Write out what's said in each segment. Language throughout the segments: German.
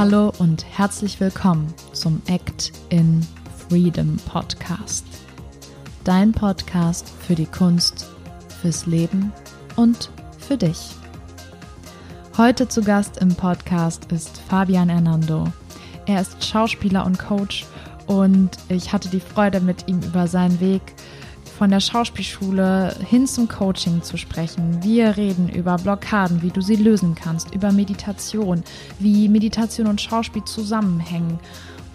Hallo und herzlich willkommen zum Act in Freedom Podcast. Dein Podcast für die Kunst, fürs Leben und für dich. Heute zu Gast im Podcast ist Fabian Hernando. Er ist Schauspieler und Coach und ich hatte die Freude, mit ihm über seinen Weg von der Schauspielschule hin zum Coaching zu sprechen. Wir reden über Blockaden, wie du sie lösen kannst, über Meditation, wie Meditation und Schauspiel zusammenhängen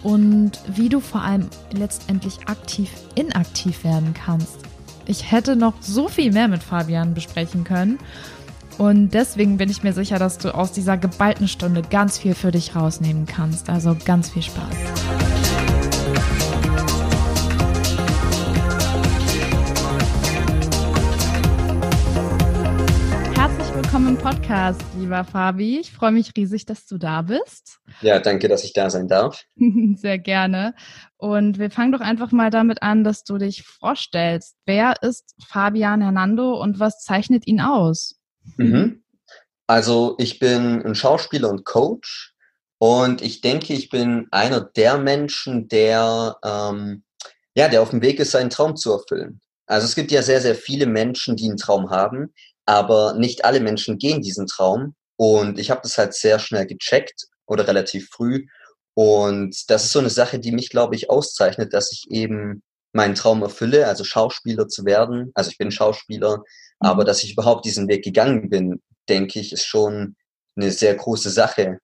und wie du vor allem letztendlich aktiv inaktiv werden kannst. Ich hätte noch so viel mehr mit Fabian besprechen können. Und deswegen bin ich mir sicher, dass du aus dieser geballten Stunde ganz viel für dich rausnehmen kannst. Also ganz viel Spaß. Podcast, lieber Fabi. Ich freue mich riesig, dass du da bist. Ja, danke, dass ich da sein darf. Sehr gerne. Und wir fangen doch einfach mal damit an, dass du dich vorstellst. Wer ist Fabian Hernando und was zeichnet ihn aus? Mhm. Also ich bin ein Schauspieler und Coach und ich denke, ich bin einer der Menschen, der, ähm, ja, der auf dem Weg ist, seinen Traum zu erfüllen. Also es gibt ja sehr, sehr viele Menschen, die einen Traum haben, aber nicht alle Menschen gehen diesen Traum. Und ich habe das halt sehr schnell gecheckt oder relativ früh. Und das ist so eine Sache, die mich, glaube ich, auszeichnet, dass ich eben meinen Traum erfülle, also Schauspieler zu werden. Also ich bin Schauspieler, aber mhm. dass ich überhaupt diesen Weg gegangen bin, denke ich, ist schon eine sehr große Sache.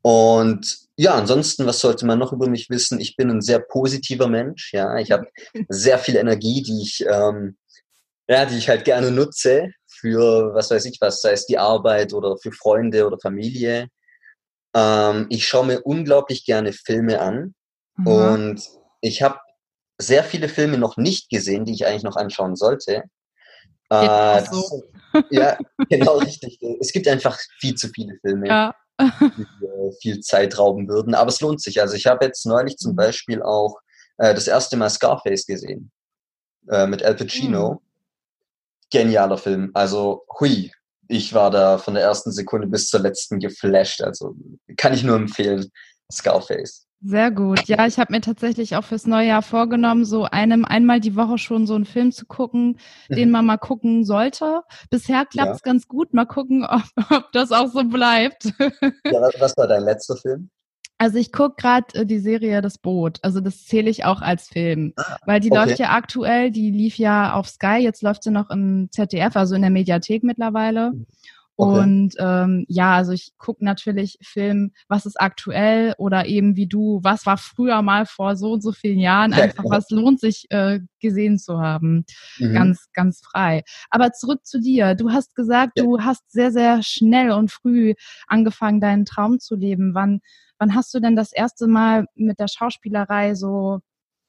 Und ja, ansonsten, was sollte man noch über mich wissen? Ich bin ein sehr positiver Mensch. Ja, ich habe sehr viel Energie, die ich ähm, ja, die ich halt gerne nutze für, was weiß ich was, sei es die Arbeit oder für Freunde oder Familie. Ähm, ich schaue mir unglaublich gerne Filme an mhm. und ich habe sehr viele Filme noch nicht gesehen, die ich eigentlich noch anschauen sollte. Äh, so. das, ja, genau richtig. Es gibt einfach viel zu viele Filme, ja. die äh, viel Zeit rauben würden, aber es lohnt sich. Also ich habe jetzt neulich zum mhm. Beispiel auch äh, das erste Mal Scarface gesehen äh, mit Al Pacino. Mhm genialer Film. Also, hui, ich war da von der ersten Sekunde bis zur letzten geflasht. Also kann ich nur empfehlen, Scarface. Sehr gut. Ja, ich habe mir tatsächlich auch fürs neue Jahr vorgenommen, so einem einmal die Woche schon so einen Film zu gucken, mhm. den man mal gucken sollte. Bisher klappt es ja. ganz gut. Mal gucken, ob, ob das auch so bleibt. Ja, was war dein letzter Film? Also ich gucke gerade äh, die Serie Das Boot. Also das zähle ich auch als Film. Ah, weil die okay. läuft ja aktuell, die lief ja auf Sky, jetzt läuft sie noch im ZDF, also in der Mediathek mittlerweile. Okay. Und ähm, ja, also ich gucke natürlich Film, was ist aktuell oder eben wie du, was war früher mal vor so und so vielen Jahren, einfach was lohnt sich äh, gesehen zu haben. Mhm. Ganz, ganz frei. Aber zurück zu dir. Du hast gesagt, ja. du hast sehr, sehr schnell und früh angefangen, deinen Traum zu leben. Wann, Wann hast du denn das erste Mal mit der Schauspielerei so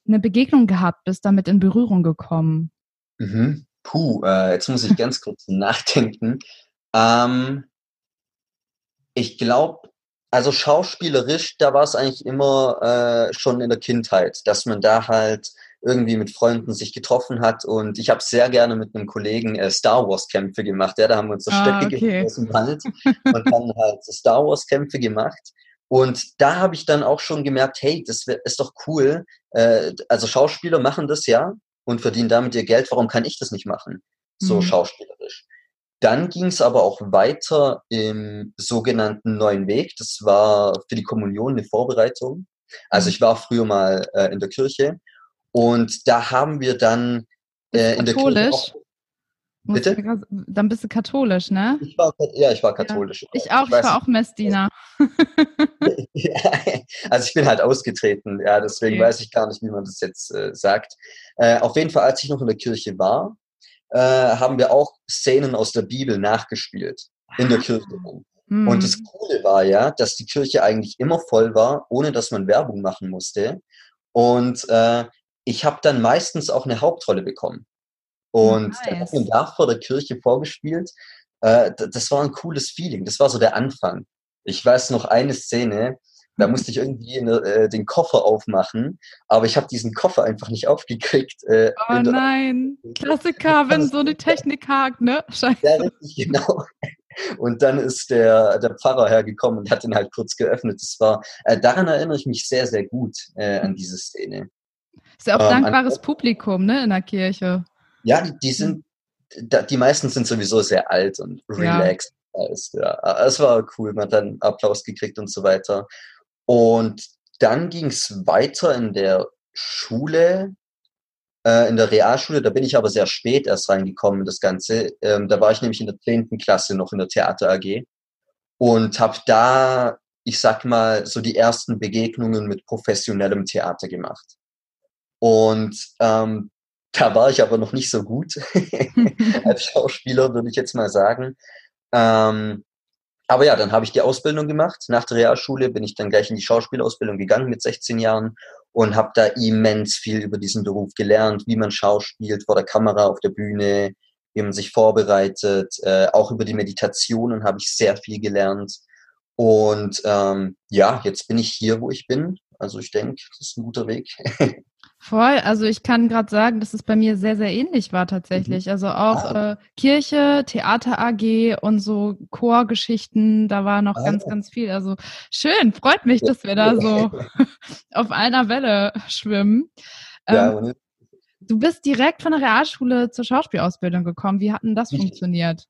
eine Begegnung gehabt, bist damit in Berührung gekommen? Mhm. Puh, äh, jetzt muss ich ganz kurz nachdenken. Ähm, ich glaube, also schauspielerisch, da war es eigentlich immer äh, schon in der Kindheit, dass man da halt irgendwie mit Freunden sich getroffen hat und ich habe sehr gerne mit einem Kollegen äh, Star Wars Kämpfe gemacht. Ja, da haben wir uns so ah, Stöcke okay. aus dem Wald und dann halt Star Wars Kämpfe gemacht. Und da habe ich dann auch schon gemerkt, hey, das ist doch cool. Äh, also Schauspieler machen das ja und verdienen damit ihr Geld. Warum kann ich das nicht machen? So mhm. schauspielerisch. Dann ging es aber auch weiter im sogenannten neuen Weg. Das war für die Kommunion eine Vorbereitung. Also ich war früher mal äh, in der Kirche und da haben wir dann äh, in der Kirche auch, Bitte? Dann bist du katholisch, ne? Ich war, ja, ich war katholisch. Ja. Ich auch, ich, ich war auch Messdiener. also ich bin halt ausgetreten, ja, deswegen okay. weiß ich gar nicht, wie man das jetzt äh, sagt. Äh, auf jeden Fall, als ich noch in der Kirche war, äh, haben wir auch Szenen aus der Bibel nachgespielt in der Kirche. Hm. Und das Coole war ja, dass die Kirche eigentlich immer voll war, ohne dass man Werbung machen musste. Und äh, ich habe dann meistens auch eine Hauptrolle bekommen. Und nice. da hat man da vor der Kirche vorgespielt. Äh, das war ein cooles Feeling. Das war so der Anfang. Ich weiß noch eine Szene, da musste ich irgendwie eine, äh, den Koffer aufmachen, aber ich habe diesen Koffer einfach nicht aufgekriegt. Äh, oh nein, Klassiker, wenn so eine Technik hakt, ne? Scheiße. Ja, richtig, genau. und dann ist der, der Pfarrer hergekommen und hat ihn halt kurz geöffnet. Das war, äh, daran erinnere ich mich sehr, sehr gut äh, an diese Szene. Ist ja auch ähm, dankbares an, Publikum, ne, in der Kirche. Ja, die, die sind, die meisten sind sowieso sehr alt und relaxed. Ja. Ist, ja. Es war cool, man hat dann Applaus gekriegt und so weiter. Und dann ging es weiter in der Schule, äh, in der Realschule, da bin ich aber sehr spät erst reingekommen in das Ganze. Ähm, da war ich nämlich in der 10. Klasse noch in der Theater AG und habe da, ich sag mal, so die ersten Begegnungen mit professionellem Theater gemacht. Und ähm, da war ich aber noch nicht so gut als Schauspieler, würde ich jetzt mal sagen. Ähm, aber ja, dann habe ich die Ausbildung gemacht. Nach der Realschule bin ich dann gleich in die Schauspielausbildung gegangen mit 16 Jahren und habe da immens viel über diesen Beruf gelernt, wie man schauspielt vor der Kamera, auf der Bühne, wie man sich vorbereitet. Äh, auch über die Meditationen habe ich sehr viel gelernt. Und ähm, ja, jetzt bin ich hier, wo ich bin. Also ich denke, das ist ein guter Weg. Voll, also ich kann gerade sagen, dass es bei mir sehr, sehr ähnlich war tatsächlich. Mhm. Also auch äh, Kirche, Theater AG und so Chorgeschichten, da war noch ah. ganz, ganz viel. Also schön, freut mich, dass wir da so auf einer Welle schwimmen. Ähm, du bist direkt von der Realschule zur Schauspielausbildung gekommen. Wie hat denn das funktioniert?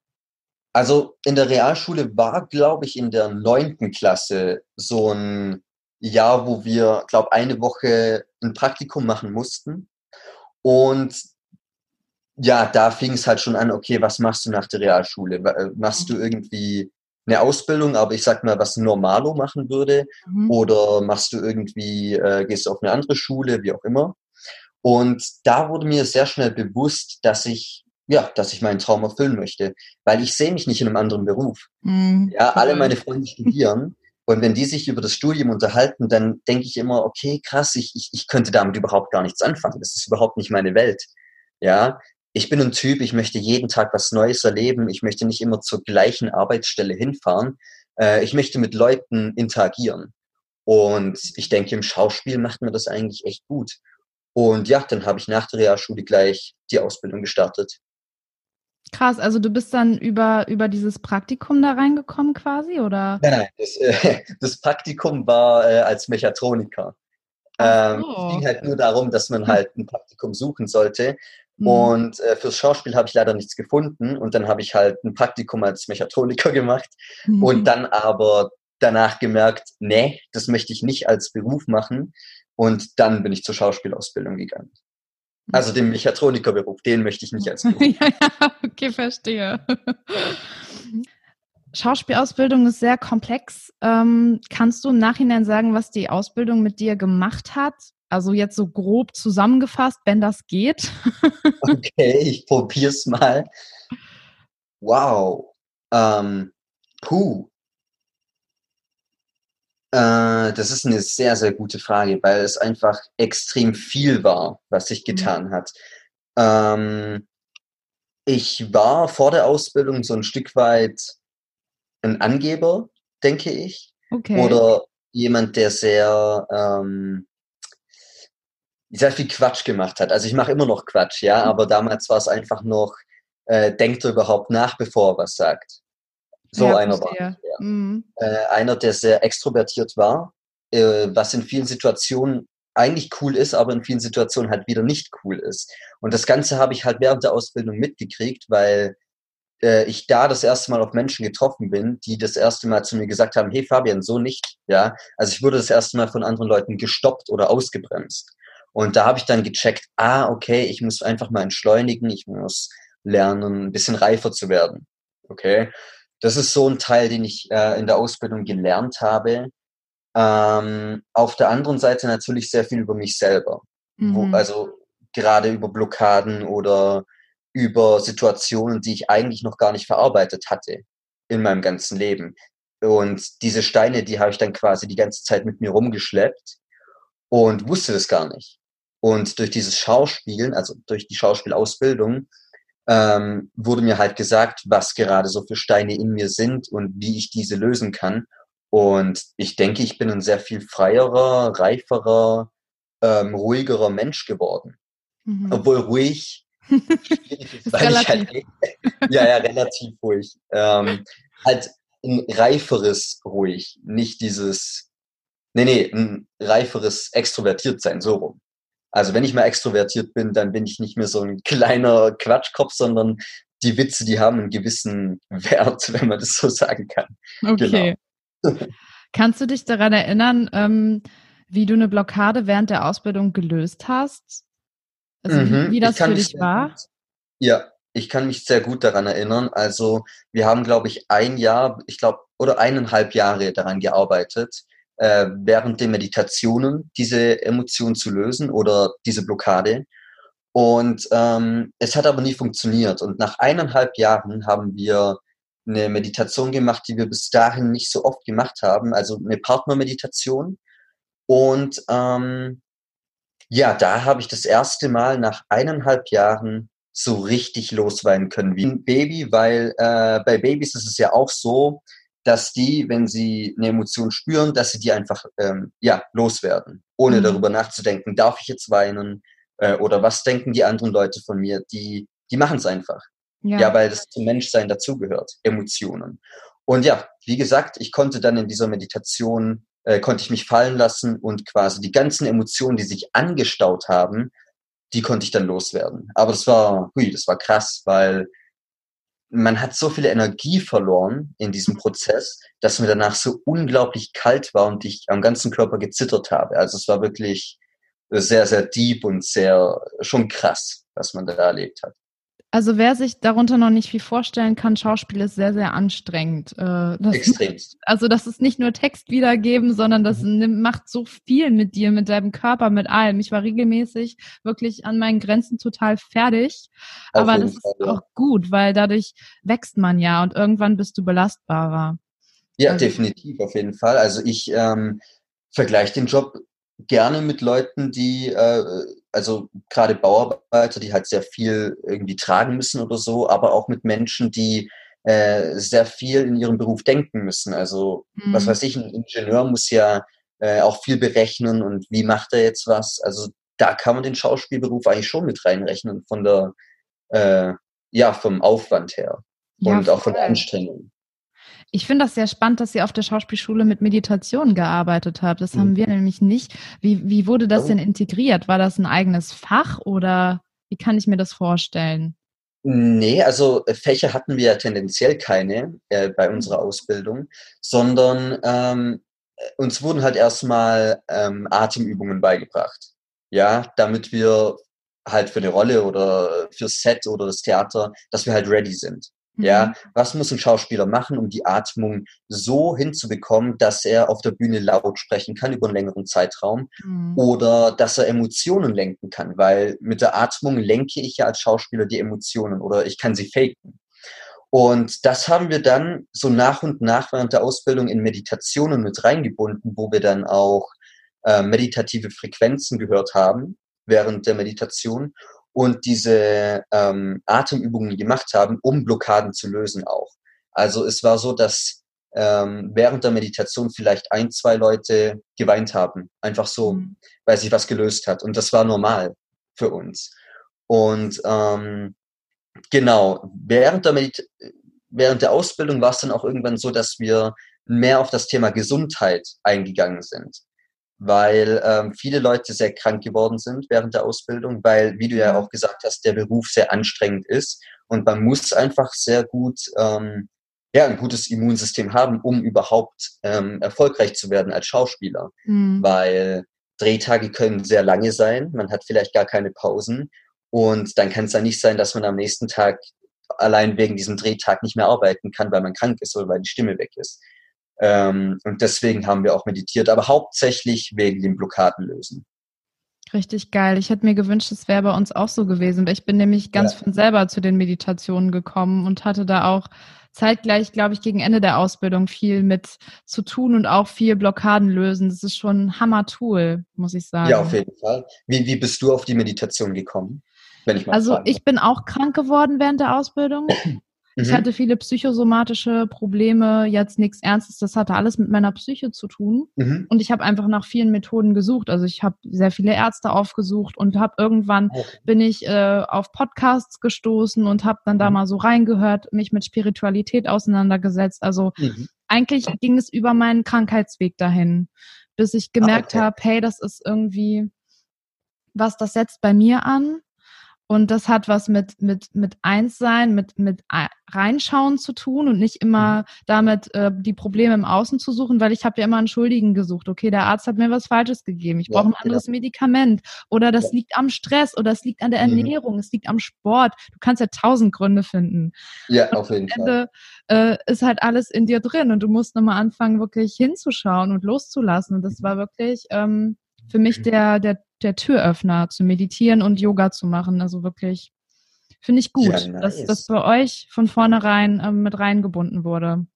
Also in der Realschule war, glaube ich, in der neunten Klasse so ein Jahr, wo wir, glaube eine Woche ein Praktikum machen mussten. Und ja, da fing es halt schon an, okay, was machst du nach der Realschule? Äh, machst du mhm. irgendwie eine Ausbildung, aber ich sag mal, was Normalo machen würde? Mhm. Oder machst du irgendwie, äh, gehst du auf eine andere Schule, wie auch immer? Und da wurde mir sehr schnell bewusst, dass ich, ja, dass ich meinen Traum erfüllen möchte, weil ich sehe mich nicht in einem anderen Beruf. Mhm. Ja, alle meine Freunde studieren und wenn die sich über das Studium unterhalten, dann denke ich immer, okay, krass, ich, ich, ich könnte damit überhaupt gar nichts anfangen. Das ist überhaupt nicht meine Welt. Ja, ich bin ein Typ, ich möchte jeden Tag was Neues erleben. Ich möchte nicht immer zur gleichen Arbeitsstelle hinfahren. Äh, ich möchte mit Leuten interagieren. Und ich denke, im Schauspiel macht mir das eigentlich echt gut. Und ja, dann habe ich nach der Realschule gleich die Ausbildung gestartet. Krass, also du bist dann über, über dieses Praktikum da reingekommen quasi, oder? Nein, nein, das, äh, das Praktikum war äh, als Mechatroniker. Ähm, Es ging halt nur darum, dass man halt ein Praktikum suchen sollte. Mhm. Und äh, fürs Schauspiel habe ich leider nichts gefunden. Und dann habe ich halt ein Praktikum als Mechatroniker gemacht. Mhm. Und dann aber danach gemerkt, nee, das möchte ich nicht als Beruf machen. Und dann bin ich zur Schauspielausbildung gegangen. Also den Mechatronikerberuf, den möchte ich nicht als Beruf. ja, ja, okay, verstehe. Schauspielausbildung ist sehr komplex. Ähm, kannst du im Nachhinein sagen, was die Ausbildung mit dir gemacht hat? Also jetzt so grob zusammengefasst, wenn das geht. okay, ich probier's mal. Wow. Ähm, puh. Äh, das ist eine sehr, sehr gute Frage, weil es einfach extrem viel war, was sich mhm. getan hat. Ähm, ich war vor der Ausbildung so ein Stück weit ein Angeber, denke ich. Okay. Oder jemand, der sehr, ähm, sehr viel Quatsch gemacht hat. Also ich mache immer noch Quatsch, ja, mhm. aber damals war es einfach noch, äh, denkt er überhaupt nach, bevor er was sagt. So ja, einer verstehe. war. Mhm. Äh, einer, der sehr extrovertiert war, äh, was in vielen Situationen eigentlich cool ist, aber in vielen Situationen halt wieder nicht cool ist. Und das Ganze habe ich halt während der Ausbildung mitgekriegt, weil äh, ich da das erste Mal auf Menschen getroffen bin, die das erste Mal zu mir gesagt haben, hey Fabian, so nicht. Ja, also ich wurde das erste Mal von anderen Leuten gestoppt oder ausgebremst. Und da habe ich dann gecheckt, ah, okay, ich muss einfach mal entschleunigen, ich muss lernen, ein bisschen reifer zu werden. Okay das ist so ein Teil, den ich äh, in der Ausbildung gelernt habe. Ähm, auf der anderen Seite natürlich sehr viel über mich selber. Mhm. Wo, also gerade über Blockaden oder über Situationen, die ich eigentlich noch gar nicht verarbeitet hatte in meinem ganzen Leben. Und diese Steine, die habe ich dann quasi die ganze Zeit mit mir rumgeschleppt und wusste das gar nicht. Und durch dieses Schauspielen, also durch die Schauspielausbildung, ähm, wurde mir halt gesagt, was gerade so für Steine in mir sind und wie ich diese lösen kann. Und ich denke, ich bin ein sehr viel freierer, reiferer, ähm, ruhigerer Mensch geworden. Mhm. Obwohl ruhig Schwierig ist, ist weil ich halt, ja, ja, relativ ruhig. Ähm, halt ein reiferes ruhig, nicht dieses, nee, nee, ein reiferes extrovertiert sein, so rum. Also wenn ich mal extrovertiert bin, dann bin ich nicht mehr so ein kleiner Quatschkopf, sondern die Witze, die haben einen gewissen Wert, wenn man das so sagen kann. Okay. Genau. Kannst du dich daran erinnern, ähm, wie du eine Blockade während der Ausbildung gelöst hast? Also mhm. wie, wie das für dich war? Gut, ja, ich kann mich sehr gut daran erinnern. Also wir haben, glaube ich, ein Jahr, ich glaube, oder eineinhalb Jahre daran gearbeitet, äh, während der Meditationen diese Emotion zu lösen oder diese Blockade. Und ähm, es hat aber nie funktioniert. Und nach eineinhalb Jahren haben wir eine Meditation gemacht, die wir bis dahin nicht so oft gemacht haben, also eine Partnermeditation. Und ähm, ja, da habe ich das erste Mal nach eineinhalb Jahren so richtig losweinen können wie ein Baby, weil äh, bei Babys ist es ja auch so, dass die, wenn sie eine Emotion spüren, dass sie die einfach ähm, ja loswerden, ohne mhm. darüber nachzudenken, darf ich jetzt weinen äh, oder was denken die anderen Leute von mir? Die die machen es einfach, ja. ja, weil das zum Menschsein dazugehört, Emotionen. Und ja, wie gesagt, ich konnte dann in dieser Meditation äh, konnte ich mich fallen lassen und quasi die ganzen Emotionen, die sich angestaut haben, die konnte ich dann loswerden. Aber das war, hui, das war krass, weil man hat so viel Energie verloren in diesem Prozess, dass mir danach so unglaublich kalt war und ich am ganzen Körper gezittert habe. Also es war wirklich sehr, sehr deep und sehr schon krass, was man da erlebt hat. Also wer sich darunter noch nicht viel vorstellen kann, Schauspiel ist sehr, sehr anstrengend. Äh, das, Extremst. Also das ist nicht nur Text wiedergeben, sondern das mhm. macht so viel mit dir, mit deinem Körper, mit allem. Ich war regelmäßig wirklich an meinen Grenzen total fertig. Auf Aber das Fall, ist ja. auch gut, weil dadurch wächst man ja und irgendwann bist du belastbarer. Ja, also, definitiv, auf jeden Fall. Also ich ähm, vergleiche den Job gerne mit Leuten, die, äh, also gerade Bauarbeiter, die halt sehr viel irgendwie tragen müssen oder so, aber auch mit Menschen, die äh, sehr viel in ihrem Beruf denken müssen. Also, mhm. was weiß ich, ein Ingenieur muss ja äh, auch viel berechnen und wie macht er jetzt was? Also, da kann man den Schauspielberuf eigentlich schon mit reinrechnen von der, äh, ja, vom Aufwand her ja, und auch von der Anstrengung. Ich finde das sehr spannend, dass ihr auf der Schauspielschule mit Meditation gearbeitet habt. Das haben mhm. wir nämlich nicht. Wie, wie wurde das denn integriert? War das ein eigenes Fach oder wie kann ich mir das vorstellen? Nee, also äh, Fächer hatten wir tendenziell keine äh, bei mhm. unserer Ausbildung, sondern ähm, uns wurden halt erstmal ähm, Atemübungen beigebracht. Ja, damit wir halt für eine Rolle oder fürs Set oder das Theater, dass wir halt ready sind. Ja, mhm. was muss ein Schauspieler machen, um die Atmung so hinzubekommen, dass er auf der Bühne laut sprechen kann über einen längeren Zeitraum mhm. oder dass er Emotionen lenken kann, weil mit der Atmung lenke ich ja als Schauspieler die Emotionen oder ich kann sie faken. Und das haben wir dann so nach und nach während der Ausbildung in Meditationen mit reingebunden, wo wir dann auch äh, meditative Frequenzen gehört haben während der Meditation und diese ähm, Atemübungen gemacht haben, um Blockaden zu lösen auch. Also es war so, dass ähm, während der Meditation vielleicht ein, zwei Leute geweint haben, einfach so, mhm. weil sich was gelöst hat. Und das war normal für uns. Und ähm, genau, während der, Medit während der Ausbildung war es dann auch irgendwann so, dass wir mehr auf das Thema Gesundheit eingegangen sind weil ähm, viele Leute sehr krank geworden sind während der Ausbildung, weil, wie du ja auch gesagt hast, der Beruf sehr anstrengend ist und man muss einfach sehr gut, ähm, ja, ein gutes Immunsystem haben, um überhaupt ähm, erfolgreich zu werden als Schauspieler, mhm. weil Drehtage können sehr lange sein, man hat vielleicht gar keine Pausen und dann kann es ja nicht sein, dass man am nächsten Tag allein wegen diesem Drehtag nicht mehr arbeiten kann, weil man krank ist oder weil die Stimme weg ist. Ähm, und deswegen haben wir auch meditiert, aber hauptsächlich wegen dem Blockadenlösen. Richtig geil. Ich hätte mir gewünscht, es wäre bei uns auch so gewesen. Ich bin nämlich ganz ja. von selber zu den Meditationen gekommen und hatte da auch zeitgleich, glaube ich, gegen Ende der Ausbildung viel mit zu tun und auch viel Blockaden lösen. Das ist schon ein Hammer-Tool, muss ich sagen. Ja, auf jeden Fall. Wie, wie bist du auf die Meditation gekommen? Also ich bin auch krank geworden während der Ausbildung. Ich hatte viele psychosomatische Probleme, jetzt nichts Ernstes. Das hatte alles mit meiner Psyche zu tun. Mhm. Und ich habe einfach nach vielen Methoden gesucht. Also ich habe sehr viele Ärzte aufgesucht und habe irgendwann Okay. bin ich äh, auf Podcasts gestoßen und habe dann da Mhm. mal so reingehört, mich mit Spiritualität auseinandergesetzt. Also Mhm. eigentlich ging es über meinen Krankheitsweg dahin, bis ich gemerkt Ah, okay. habe, hey, das ist irgendwie was, das setzt bei mir an. Und das hat was mit, mit, mit Einssein, mit, mit Ei- Reinschauen zu tun und nicht immer Mhm. damit äh, die Probleme im Außen zu suchen, weil ich habe ja immer einen Schuldigen gesucht. Okay, der Arzt hat mir was Falsches gegeben. Ich brauche ein anderes Medikament. Oder das liegt am Stress oder es liegt an der Mhm. Ernährung, es liegt am Sport. Du kannst ja tausend Gründe finden. Ja, auf jeden Am Fall. Ende äh, ist halt alles in dir drin und du musst nochmal anfangen, wirklich hinzuschauen und loszulassen. Und das war wirklich ähm, für mich Mhm. der, der, der Türöffner, zu meditieren und Yoga zu machen. Also wirklich, finde ich gut, Ja, dass nice. das bei euch von vornherein ähm, mit reingebunden wurde.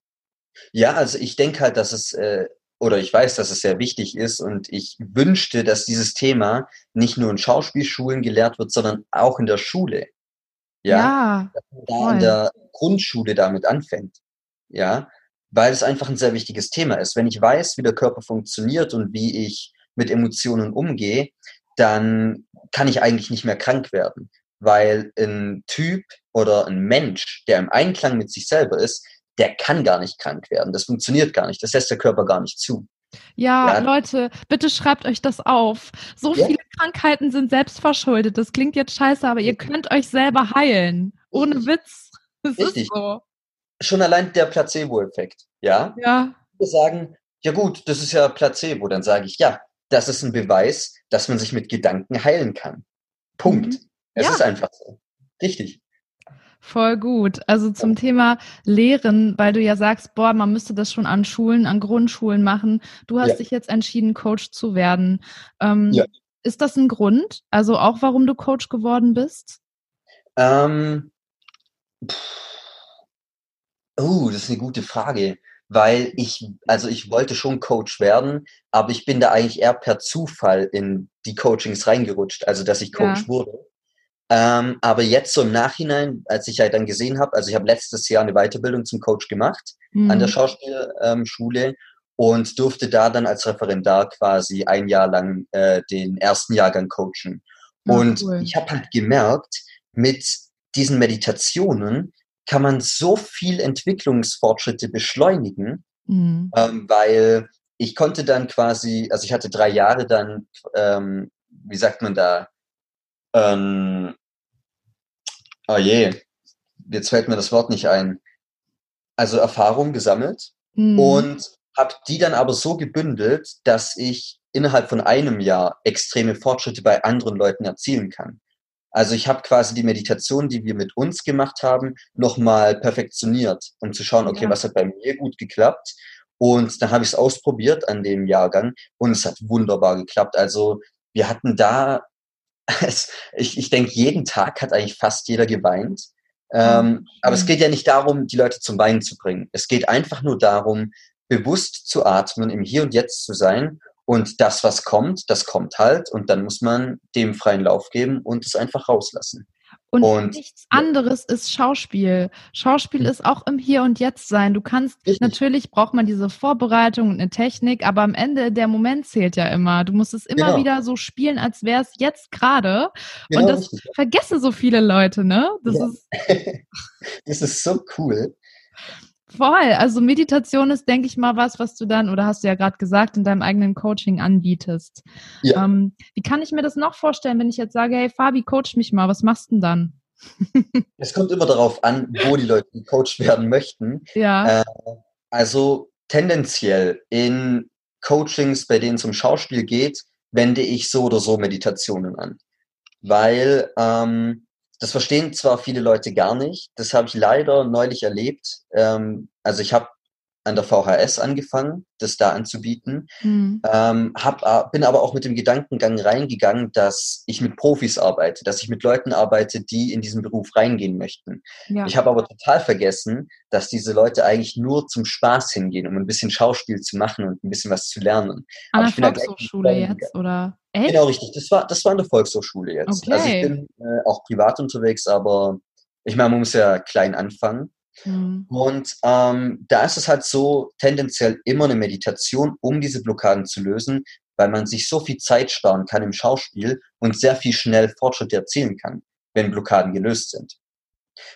Ja, also ich denke halt, dass es, äh, oder ich weiß, dass es sehr wichtig ist und ich wünschte, dass dieses Thema nicht nur in Schauspielschulen gelehrt wird, sondern auch in der Schule. Ja, ja da voll. in der Grundschule damit anfängt. Ja, weil es einfach ein sehr wichtiges Thema ist. Wenn ich weiß, wie der Körper funktioniert und wie ich mit Emotionen umgehe, dann kann ich eigentlich nicht mehr krank werden. Weil ein Typ oder ein Mensch, der im Einklang mit sich selber ist, der kann gar nicht krank werden. Das funktioniert gar nicht. Das lässt der Körper gar nicht zu. Ja, Ja. Leute, bitte schreibt euch das auf. So Ja. viele Krankheiten sind selbstverschuldet. Das klingt jetzt scheiße, aber ihr könnt euch selber heilen. Ohne. Witz. Ist Richtig. so. Schon allein der Placebo-Effekt. Ja, Ja. wir sagen, ja gut, das ist ja Placebo. Dann sage ich, ja, das ist ein Beweis, dass man sich mit Gedanken heilen kann. Punkt. Mhm. Es Ja. ist einfach so. Richtig. Voll gut. Also zum Thema Lehren, weil du ja sagst, boah, man müsste das schon an Schulen, an Grundschulen machen. Du hast Ja. dich jetzt entschieden, Coach zu werden. Ähm, Ja. Ist das ein Grund? Also auch, warum du Coach geworden bist? Ähm, oh, das ist eine gute Frage, weil ich, also ich wollte schon Coach werden, aber ich bin da eigentlich eher per Zufall in die Coachings reingerutscht, also dass ich Coach Ja. wurde. Ähm, aber jetzt so im Nachhinein, als ich halt dann gesehen habe, also ich habe letztes Jahr eine Weiterbildung zum Coach gemacht an der Hm. Schauspielschule und durfte da dann als Referendar quasi ein Jahr lang äh, den ersten Jahrgang coachen. Ah, Und cool. ich habe halt gemerkt, mit diesen Meditationen kann man so viel Entwicklungsfortschritte beschleunigen, Hm. ähm, weil ich konnte dann quasi, also ich hatte drei Jahre dann, ähm, wie sagt man da, ähm, oh je, jetzt fällt mir das Wort nicht ein, also Erfahrung gesammelt Hm. und habe die dann aber so gebündelt, dass ich innerhalb von einem Jahr extreme Fortschritte bei anderen Leuten erzielen kann. Also ich habe quasi die Meditation, die wir mit uns gemacht haben, nochmal perfektioniert, um zu schauen, okay, Ja. was hat bei mir gut geklappt. Und dann habe ich es ausprobiert an dem Jahrgang und es hat wunderbar geklappt. Also wir hatten da, es, ich, ich denke, jeden Tag hat eigentlich fast jeder geweint. Ähm, aber es schön. geht ja nicht darum, die Leute zum Weinen zu bringen. Es geht einfach nur darum, bewusst zu atmen, im Hier und Jetzt zu sein. Und das, was kommt, das kommt halt. Und dann muss man dem freien Lauf geben und es einfach rauslassen. Und, Und- nichts ja. anderes ist Schauspiel. Schauspiel ist auch im Hier und Jetzt sein. Du kannst, Richtig. natürlich braucht man diese Vorbereitung und eine Technik, aber am Ende der Moment zählt ja immer. Du musst es immer Genau. wieder so spielen, als wäre es jetzt gerade. Genau, und das vergessen so viele Leute, ne? Das Ja. ist das ist so cool. Voll. Also Meditation ist, denke ich mal, was, was du dann, oder hast du ja gerade gesagt, in deinem eigenen Coaching anbietest. Ja. Ähm, wie kann ich mir das noch vorstellen, wenn ich jetzt sage, hey Fabi, coach mich mal, was machst du denn dann? Es kommt immer darauf an, wo die Leute gecoacht werden möchten. Ja. Äh, Also tendenziell in Coachings, bei denen es um Schauspiel geht, wende ich so oder so Meditationen an. Weil ähm, das verstehen zwar viele Leute gar nicht, das habe ich leider neulich erlebt. Ähm, also ich habe an der VHS angefangen, das da anzubieten. Hm. Ähm, hab, bin aber auch mit dem Gedankengang reingegangen, dass ich mit Profis arbeite, dass ich mit Leuten arbeite, die in diesen Beruf reingehen möchten. ja. Ich habe aber total vergessen, dass diese Leute eigentlich nur zum Spaß hingehen, um ein bisschen Schauspiel zu machen und ein bisschen was zu lernen. An aber der Volkshochschule jetzt, oder? Echt? Genau richtig. Das war, das war in der Volkshochschule jetzt. Also ich Okay. bin äh, auch privat unterwegs, aber ich meine, man muss ja klein anfangen. Mhm. Und ähm, da ist es halt so tendenziell immer eine Meditation, um diese Blockaden zu lösen, weil man sich so viel Zeit sparen kann im Schauspiel und sehr viel schnell Fortschritte erzielen kann, wenn Blockaden gelöst sind.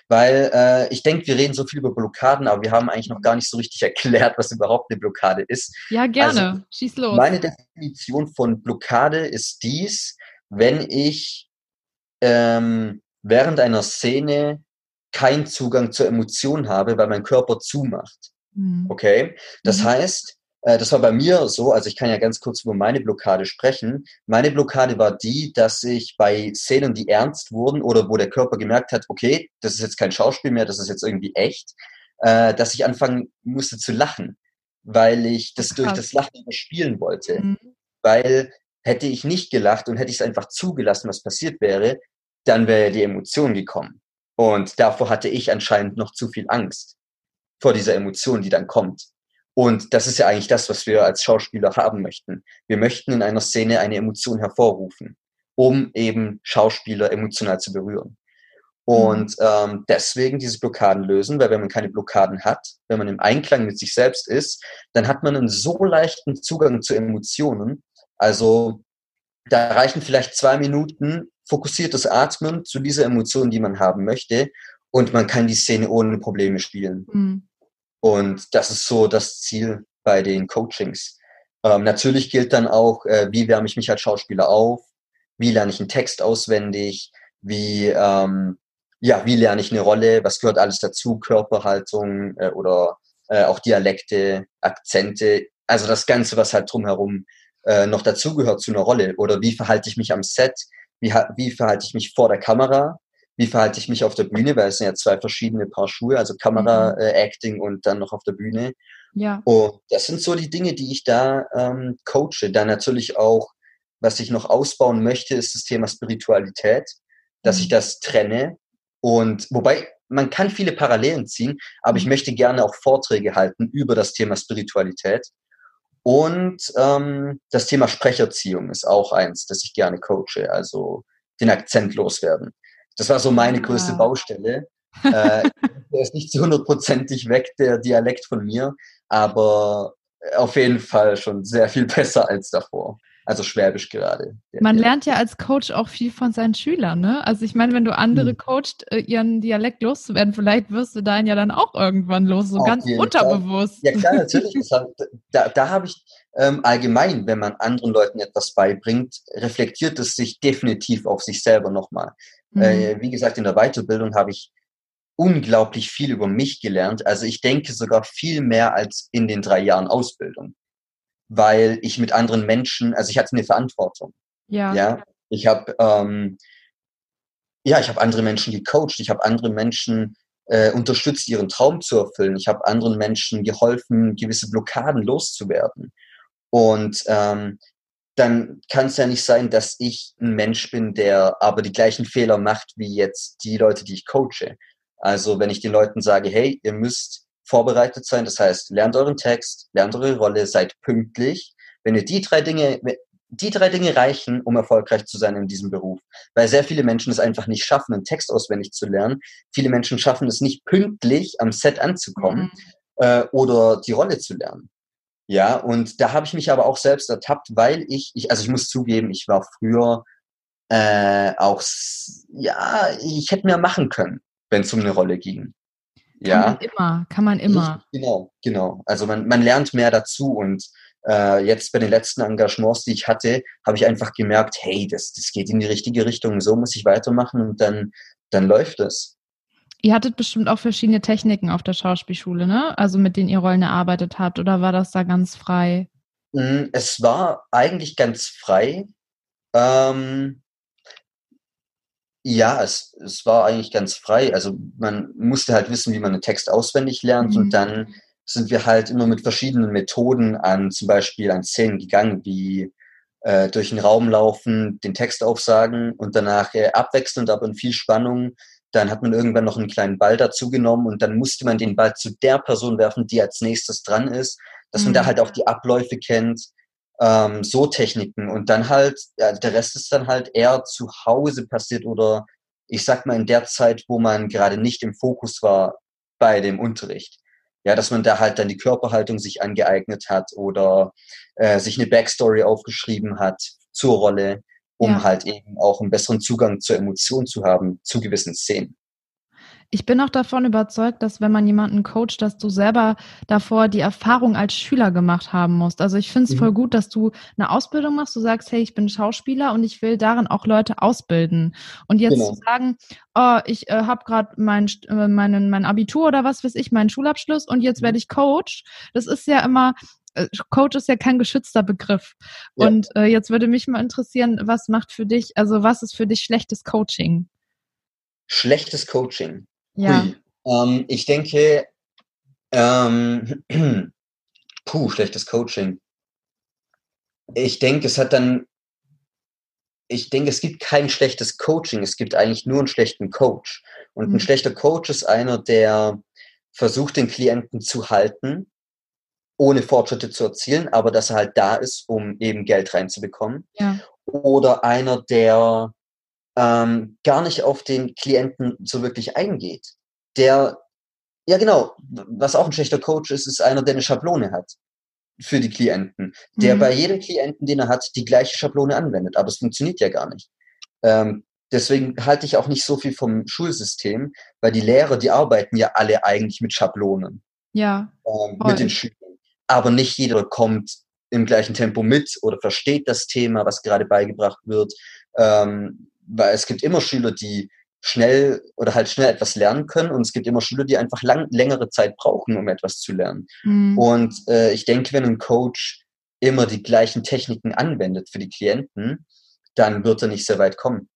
Weil äh, ich denke, wir reden so viel über Blockaden, aber wir haben eigentlich noch gar nicht so richtig erklärt, was überhaupt eine Blockade ist. Ja, gerne. Also, Schieß los. Meine Definition von Blockade ist dies, wenn ich ähm, während einer Szene keinen Zugang zur Emotion habe, weil mein Körper zumacht. Mhm. Okay? Das mhm. heißt, äh, das war bei mir so, also ich kann ja ganz kurz über meine Blockade sprechen. Meine Blockade war die, dass ich bei Szenen, die ernst wurden oder wo der Körper gemerkt hat, okay, das ist jetzt kein Schauspiel mehr, das ist jetzt irgendwie echt, äh, dass ich anfangen musste zu lachen, weil ich das durch das Lachen überspielen wollte. Mhm. Weil hätte ich nicht gelacht und hätte ich es einfach zugelassen, was passiert wäre, dann wäre die Emotion gekommen. Und davor hatte ich anscheinend noch zu viel Angst vor dieser Emotion, die dann kommt. Und das ist ja eigentlich das, was wir als Schauspieler haben möchten. Wir möchten in einer Szene eine Emotion hervorrufen, um eben Schauspieler emotional zu berühren. Und mhm. ähm, deswegen diese Blockaden lösen, weil wenn man keine Blockaden hat, wenn man im Einklang mit sich selbst ist, dann hat man einen so leichten Zugang zu Emotionen. Also da reichen vielleicht zwei Minuten fokussiertes Atmen zu dieser Emotion, die man haben möchte, und man kann die Szene ohne Probleme spielen. Mhm. Und das ist so das Ziel bei den Coachings. Ähm, natürlich gilt dann auch, äh, wie wärme ich mich als Schauspieler auf, wie lerne ich einen Text auswendig, wie, ähm, ja, wie lerne ich eine Rolle, was gehört alles dazu, Körperhaltung äh, oder äh, auch Dialekte, Akzente, also das Ganze, was halt drumherum äh, noch dazugehört zu einer Rolle. Oder wie verhalte ich mich am Set, wie, wie verhalte ich mich vor der Kamera, wie verhalte ich mich auf der Bühne, weil es sind ja zwei verschiedene Paar Schuhe, also Kamera, mhm. äh, Acting und dann noch auf der Bühne. Ja. Und das sind so die Dinge, die ich da ähm, coache. Dann natürlich auch, was ich noch ausbauen möchte, ist das Thema Spiritualität, dass mhm. ich das trenne. Und wobei, man kann viele Parallelen ziehen, aber ich mhm. möchte gerne auch Vorträge halten über das Thema Spiritualität. Und ähm, das Thema Sprecherziehung ist auch eins, das ich gerne coache, also den Akzent loswerden. Das war so meine ah. größte Baustelle. äh, der ist nicht zu hundertprozentig weg, der Dialekt von mir, aber auf jeden Fall schon sehr viel besser als davor. Also Schwäbisch gerade. Man lernt ja als Coach auch viel von seinen Schülern, ne? Also ich meine, wenn du andere hm. coacht, äh, ihren Dialekt loszuwerden, vielleicht wirst du deinen ja dann auch irgendwann los, so Auf ganz unterbewusst. Fall. Ja klar, natürlich. Hat, da da habe ich ähm, allgemein, wenn man anderen Leuten etwas beibringt, reflektiert es sich definitiv auf sich selber nochmal. Mhm. Äh, wie gesagt, in der Weiterbildung habe ich unglaublich viel über mich gelernt. Also ich denke sogar viel mehr als in den drei Jahren Ausbildung, weil ich mit anderen Menschen, also ich hatte eine Verantwortung. Ja. ja? Ich habe ähm, ja, ich habe andere Menschen gecoacht, ich habe andere Menschen äh, unterstützt, ihren Traum zu erfüllen. Ich habe anderen Menschen geholfen, gewisse Blockaden loszuwerden. Und ähm, dann kann es ja nicht sein, dass ich ein Mensch bin, der aber die gleichen Fehler macht wie jetzt die Leute, die ich coache. Also wenn ich den Leuten sage, hey, ihr müsst vorbereitet sein, das heißt, lernt euren Text, lernt eure Rolle, seid pünktlich. Wenn ihr die drei Dinge, die drei Dinge reichen, um erfolgreich zu sein in diesem Beruf. Weil sehr viele Menschen es einfach nicht schaffen, einen Text auswendig zu lernen. Viele Menschen schaffen es nicht pünktlich am Set anzukommen mhm. äh, oder die Rolle zu lernen. Ja, und da habe ich mich aber auch selbst ertappt, weil ich, ich also ich muss zugeben, ich war früher äh, auch, ja, ich hätte mehr machen können, wenn es um eine Rolle ging. Ja. Kann man immer, kann man immer. Genau, genau. Also man, man lernt mehr dazu und äh, jetzt bei den letzten Engagements, die ich hatte, habe ich einfach gemerkt, hey, das, das geht in die richtige Richtung, so muss ich weitermachen und dann, dann läuft es. Ihr hattet bestimmt auch verschiedene Techniken auf der Schauspielschule, ne? Also mit denen ihr Rollen erarbeitet habt, oder war das da ganz frei? Mm, es war eigentlich ganz frei. Ähm, ja, es, es war eigentlich ganz frei. Also man musste halt wissen, wie man einen Text auswendig lernt mhm. und dann sind wir halt immer mit verschiedenen Methoden an zum Beispiel an Szenen gegangen, wie äh, durch den Raum laufen, den Text aufsagen und danach äh, abwechselnd, aber in viel Spannung dann hat man irgendwann noch einen kleinen Ball dazu genommen und dann musste man den Ball zu der Person werfen, die als nächstes dran ist, dass mhm. man da mhm. halt auch die Abläufe kennt, ähm, so Techniken. Und dann halt, ja, der Rest ist dann halt eher zu Hause passiert oder ich sag mal in der Zeit, wo man gerade nicht im Fokus war bei dem Unterricht. Ja, dass man da halt dann die Körperhaltung sich angeeignet hat oder äh, sich eine Backstory aufgeschrieben hat zur Rolle, um ja. halt eben auch einen besseren Zugang zur Emotion zu haben zu gewissen Szenen. Ich bin auch davon überzeugt, dass wenn man jemanden coacht, dass du selber davor die Erfahrung als Schüler gemacht haben musst. Also ich finde es mhm. voll gut, dass du eine Ausbildung machst. Du sagst, hey, ich bin Schauspieler und ich will darin auch Leute ausbilden. Und jetzt genau. zu sagen, oh, ich äh, habe gerade mein, äh, mein, mein Abitur oder was weiß ich, meinen Schulabschluss und jetzt werde ich Coach. Das ist ja immer, äh, Coach ist ja kein geschützter Begriff. Ja. Und äh, jetzt würde mich mal interessieren, was macht für dich, also was ist für dich schlechtes Coaching? Schlechtes Coaching. Ja. Ähm, ich denke, ähm, puh, schlechtes Coaching. Ich denke, es hat dann, ich denke, es gibt kein schlechtes Coaching, es gibt eigentlich nur einen schlechten Coach. Und mhm. ein schlechter Coach ist einer, der versucht, den Klienten zu halten, ohne Fortschritte zu erzielen, aber dass er halt da ist, um eben Geld reinzubekommen. Ja. Oder einer, der ähm, gar nicht auf den Klienten so wirklich eingeht. Der, ja genau, was auch ein schlechter Coach ist, ist einer, der eine Schablone hat für die Klienten, der mhm. bei jedem Klienten, den er hat, die gleiche Schablone anwendet. Aber es funktioniert ja gar nicht. Ähm, deswegen halte ich auch nicht so viel vom Schulsystem, weil die Lehrer, die arbeiten ja alle eigentlich mit Schablonen. Ja. Ähm, mit den Schülern. Aber nicht jeder kommt im gleichen Tempo mit oder versteht das Thema, was gerade beigebracht wird. Ähm, weil es gibt immer Schüler, die schnell oder halt schnell etwas lernen können und es gibt immer Schüler, die einfach lang, längere Zeit brauchen, um etwas zu lernen. Mhm. Und äh, ich denke, wenn ein Coach immer die gleichen Techniken anwendet für die Klienten, dann wird er nicht sehr weit kommen.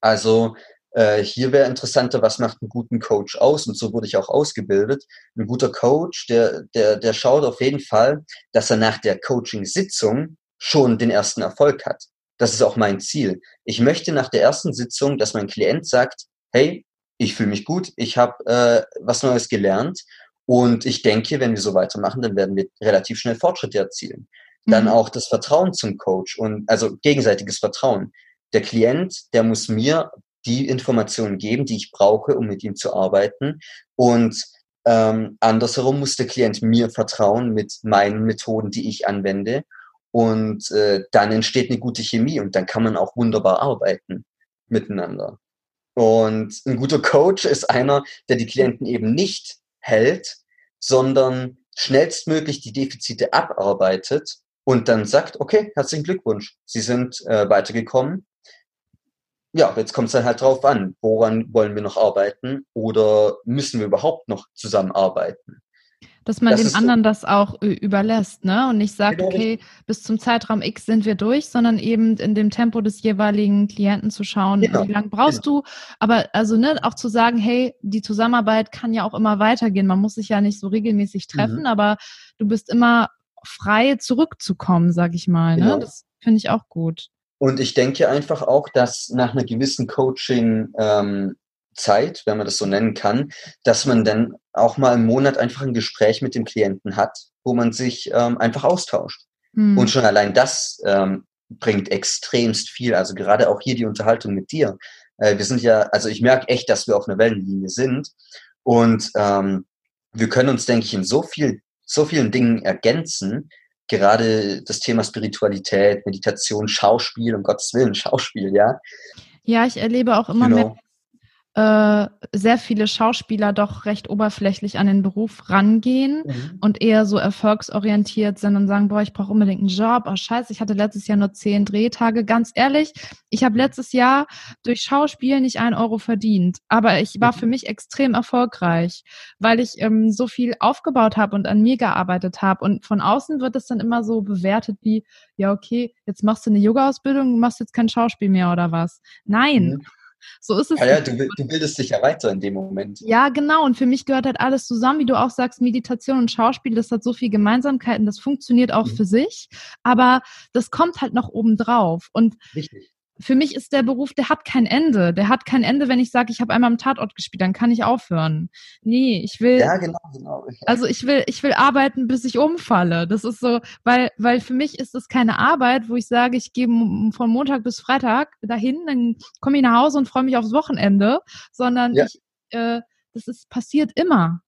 Also äh, hier wäre interessanter, was macht einen guten Coach aus? Und so wurde ich auch ausgebildet. Ein guter Coach, der, der, der schaut auf jeden Fall, dass er nach der Coaching-Sitzung schon den ersten Erfolg hat. Das ist auch mein Ziel. Ich möchte nach der ersten Sitzung, dass mein Klient sagt, hey, ich fühle mich gut, ich habe äh, was Neues gelernt und ich denke, wenn wir so weitermachen, dann werden wir relativ schnell Fortschritte erzielen. Dann mhm. auch das Vertrauen zum Coach und also gegenseitiges Vertrauen. Der Klient, der muss mir die Informationen geben, die ich brauche, um mit ihm zu arbeiten. Und ähm, andersherum muss der Klient mir vertrauen mit meinen Methoden, die ich anwende. Und äh, dann entsteht eine gute Chemie und dann kann man auch wunderbar arbeiten miteinander. Und ein guter Coach ist einer, der die Klienten eben nicht hält, sondern schnellstmöglich die Defizite abarbeitet und dann sagt, okay, herzlichen Glückwunsch, Sie sind äh, weitergekommen. Ja, jetzt kommt es dann halt drauf an, woran wollen wir noch arbeiten oder müssen wir überhaupt noch zusammenarbeiten? Dass man das dem anderen so. das auch überlässt, ne? Und nicht sagt, genau. okay, bis zum Zeitraum X sind wir durch, sondern eben in dem Tempo des jeweiligen Klienten zu schauen, genau. wie lange brauchst genau. du. Aber also, ne, auch zu sagen, hey, die Zusammenarbeit kann ja auch immer weitergehen. Man muss sich ja nicht so regelmäßig treffen, mhm. aber du bist immer frei zurückzukommen, sag ich mal. Ne? Genau. Das finde ich auch gut. Und ich denke einfach auch, dass nach einer gewissen Coaching ähm, Zeit, wenn man das so nennen kann, dass man dann auch mal im Monat einfach ein Gespräch mit dem Klienten hat, wo man sich ähm, einfach austauscht. Mhm. Und schon allein das ähm, bringt extremst viel. Also gerade auch hier die Unterhaltung mit dir. Äh, wir sind ja, also ich merke echt, dass wir auf einer Wellenlinie sind. Und ähm, wir können uns, denke ich, in so viel, so vielen Dingen ergänzen. Gerade das Thema Spiritualität, Meditation, Schauspiel, um Gottes Willen, Schauspiel, ja. Ja, ich erlebe auch immer genau. mehr äh, sehr viele Schauspieler doch recht oberflächlich an den Beruf rangehen mhm. und eher so erfolgsorientiert sind und sagen, boah, ich brauche unbedingt einen Job. Oh scheiße, ich hatte letztes Jahr nur zehn Drehtage. Ganz ehrlich, ich habe letztes Jahr durch Schauspiel nicht einen Euro verdient. Aber ich war für mhm. mich extrem erfolgreich, weil ich ähm, so viel aufgebaut habe und an mir gearbeitet habe. Und von außen wird es dann immer so bewertet wie, ja, okay, jetzt machst du eine Yoga-Ausbildung, machst jetzt kein Schauspiel mehr oder was. Nein. Mhm so ist es. Ja, ja du, du, bildest dich ja weiter in dem Moment. Ja, genau. Und für mich gehört halt alles zusammen, wie du auch sagst, Meditation und Schauspiel, das hat so viel Gemeinsamkeiten, das funktioniert auch mhm. für sich, aber das kommt halt noch oben drauf. Und Richtig für mich ist der Beruf, der hat kein Ende. Der hat kein Ende, wenn ich sage, ich habe einmal im Tatort gespielt, dann kann ich aufhören. Nee, ich will. Ja, genau, genau. Also ich will, ich will arbeiten, bis ich umfalle. Das ist so, weil, weil für mich ist es keine Arbeit, wo ich sage, ich gehe von Montag bis Freitag dahin, dann komme ich nach Hause und freue mich aufs Wochenende, sondern ja. ich, äh, das ist passiert immer.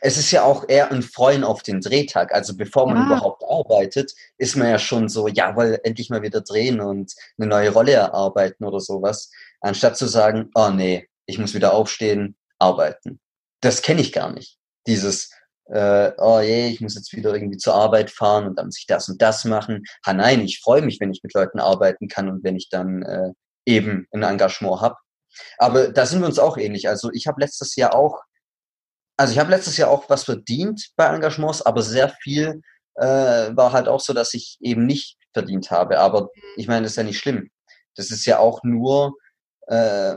Es ist ja auch eher ein Freuen auf den Drehtag. Also bevor man ja. überhaupt arbeitet, ist man ja schon so, jawohl, endlich mal wieder drehen und eine neue Rolle erarbeiten oder sowas. Anstatt zu sagen, oh nee, ich muss wieder aufstehen, arbeiten. Das kenne ich gar nicht. Dieses, äh, oh je, ich muss jetzt wieder irgendwie zur Arbeit fahren und dann muss ich das und das machen. Ha nein, ich freue mich, wenn ich mit Leuten arbeiten kann und wenn ich dann äh, eben ein Engagement habe. Aber da sind wir uns auch ähnlich. Also ich habe letztes Jahr auch, also ich habe letztes Jahr auch was verdient bei Engagements, aber sehr viel äh, war halt auch so, dass ich eben nicht verdient habe. Aber ich meine, das ist ja nicht schlimm. Das ist ja auch nur, äh,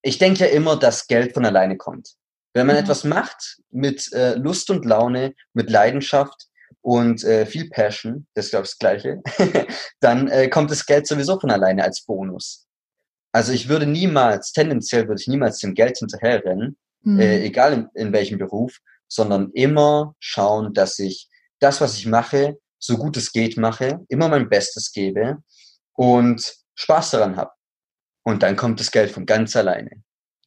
ich denke ja immer, dass Geld von alleine kommt. Wenn man mhm. etwas macht mit äh, Lust und Laune, mit Leidenschaft und äh, viel Passion, das ist glaube ich das Gleiche, dann äh, kommt das Geld sowieso von alleine als Bonus. Also ich würde niemals, tendenziell würde ich niemals dem Geld hinterherrennen, mhm. äh, egal in, in welchem Beruf, sondern immer schauen, dass ich das, was ich mache, so gut es geht mache, immer mein Bestes gebe und Spaß daran habe. Und dann kommt das Geld von ganz alleine.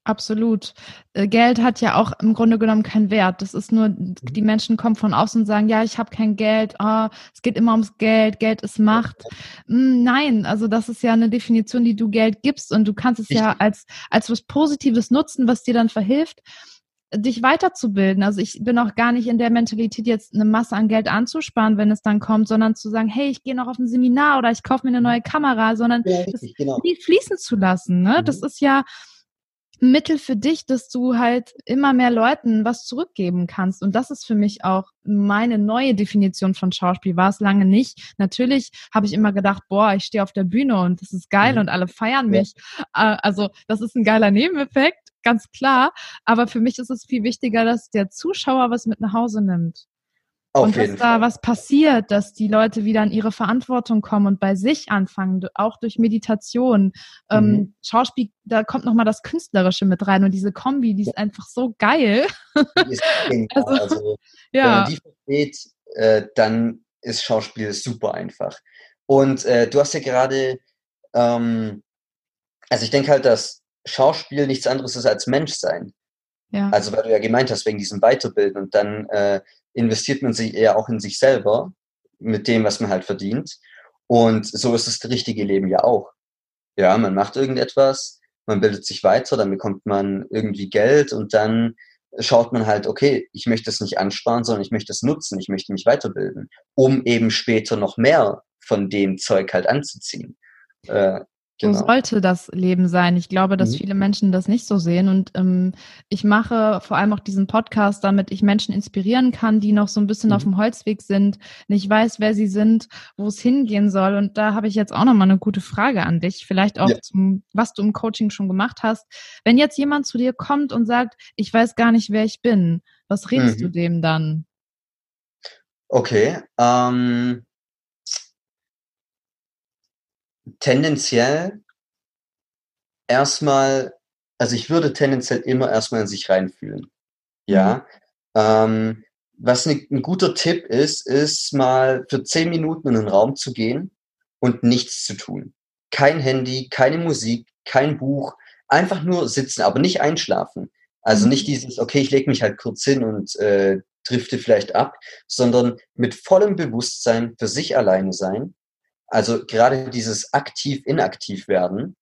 Absolut. Äh, Geld hat ja auch im Grunde genommen keinen Wert. Das ist nur, die mhm. Menschen kommen von außen und sagen, ja, ich habe kein Geld, oh, es geht immer ums Geld, Geld ist Macht. Hm, nein, also das ist ja eine Definition, die du Geld gibst und du kannst es ja als, als was Positives nutzen, was dir dann verhilft, dich weiterzubilden. Also ich bin auch gar nicht in der Mentalität, jetzt eine Masse an Geld anzusparen, wenn es dann kommt, sondern zu sagen, hey, ich gehe noch auf ein Seminar oder ich kaufe mir eine neue Kamera, sondern ja, richtig, das genau. fließen zu lassen. Ne? Mhm. Das ist ja, Mittel für dich, dass du halt immer mehr Leuten was zurückgeben kannst. Und das ist für mich auch meine neue Definition von Schauspiel. War es lange nicht. Natürlich habe ich immer gedacht, boah, ich stehe auf der Bühne und das ist geil mhm. und alle feiern mich. Äh, also das ist ein geiler Nebeneffekt, ganz klar. Aber für mich ist es viel wichtiger, dass der Zuschauer was mit nach Hause nimmt. Auf und dass da Fall. was passiert, dass die Leute wieder in ihre Verantwortung kommen und bei sich anfangen, auch durch Meditation. Ähm, mhm. Ähm, Schauspiel, da kommt nochmal das Künstlerische mit rein und diese Kombi, die ist einfach so geil. Die ist also, also, ja. Wenn man die versteht, äh, dann ist Schauspiel super einfach. Und äh, du hast ja gerade, ähm, also ich denke halt, dass Schauspiel nichts anderes ist als Menschsein. Ja. Also weil du ja gemeint hast, wegen diesem Weiterbilden und dann äh, investiert man sich eher auch in sich selber mit dem, was man halt verdient. Und so ist das richtige Leben ja auch. Ja, man macht irgendetwas, man bildet sich weiter, dann bekommt man irgendwie Geld und dann schaut man halt, okay, ich möchte es nicht ansparen, sondern ich möchte es nutzen, ich möchte mich weiterbilden, um eben später noch mehr von dem Zeug halt anzuziehen. Äh, Genau. So sollte das Leben sein. Ich glaube, dass mhm. viele Menschen das nicht so sehen. Und ähm, ich mache vor allem auch diesen Podcast, damit ich Menschen inspirieren kann, die noch so ein bisschen mhm. auf dem Holzweg sind, nicht weiß, wer sie sind, wo es hingehen soll. Und da habe ich jetzt auch nochmal eine gute Frage an dich. Vielleicht auch ja. zum, was du im Coaching schon gemacht hast. Wenn jetzt jemand zu dir kommt und sagt, ich weiß gar nicht, wer ich bin, was redest mhm. du dem dann? Okay. Ähm tendenziell erstmal, also ich würde tendenziell immer erstmal in sich reinfühlen. Ja. Mhm. Ähm, was ne, ein guter Tipp ist, ist mal für zehn Minuten in den Raum zu gehen und nichts zu tun. Kein Handy, keine Musik, kein Buch, einfach nur sitzen, aber nicht einschlafen. Also mhm. nicht dieses, okay, ich lege mich halt kurz hin und äh, drifte vielleicht ab, sondern mit vollem Bewusstsein für sich alleine sein also gerade dieses aktiv-inaktiv werden.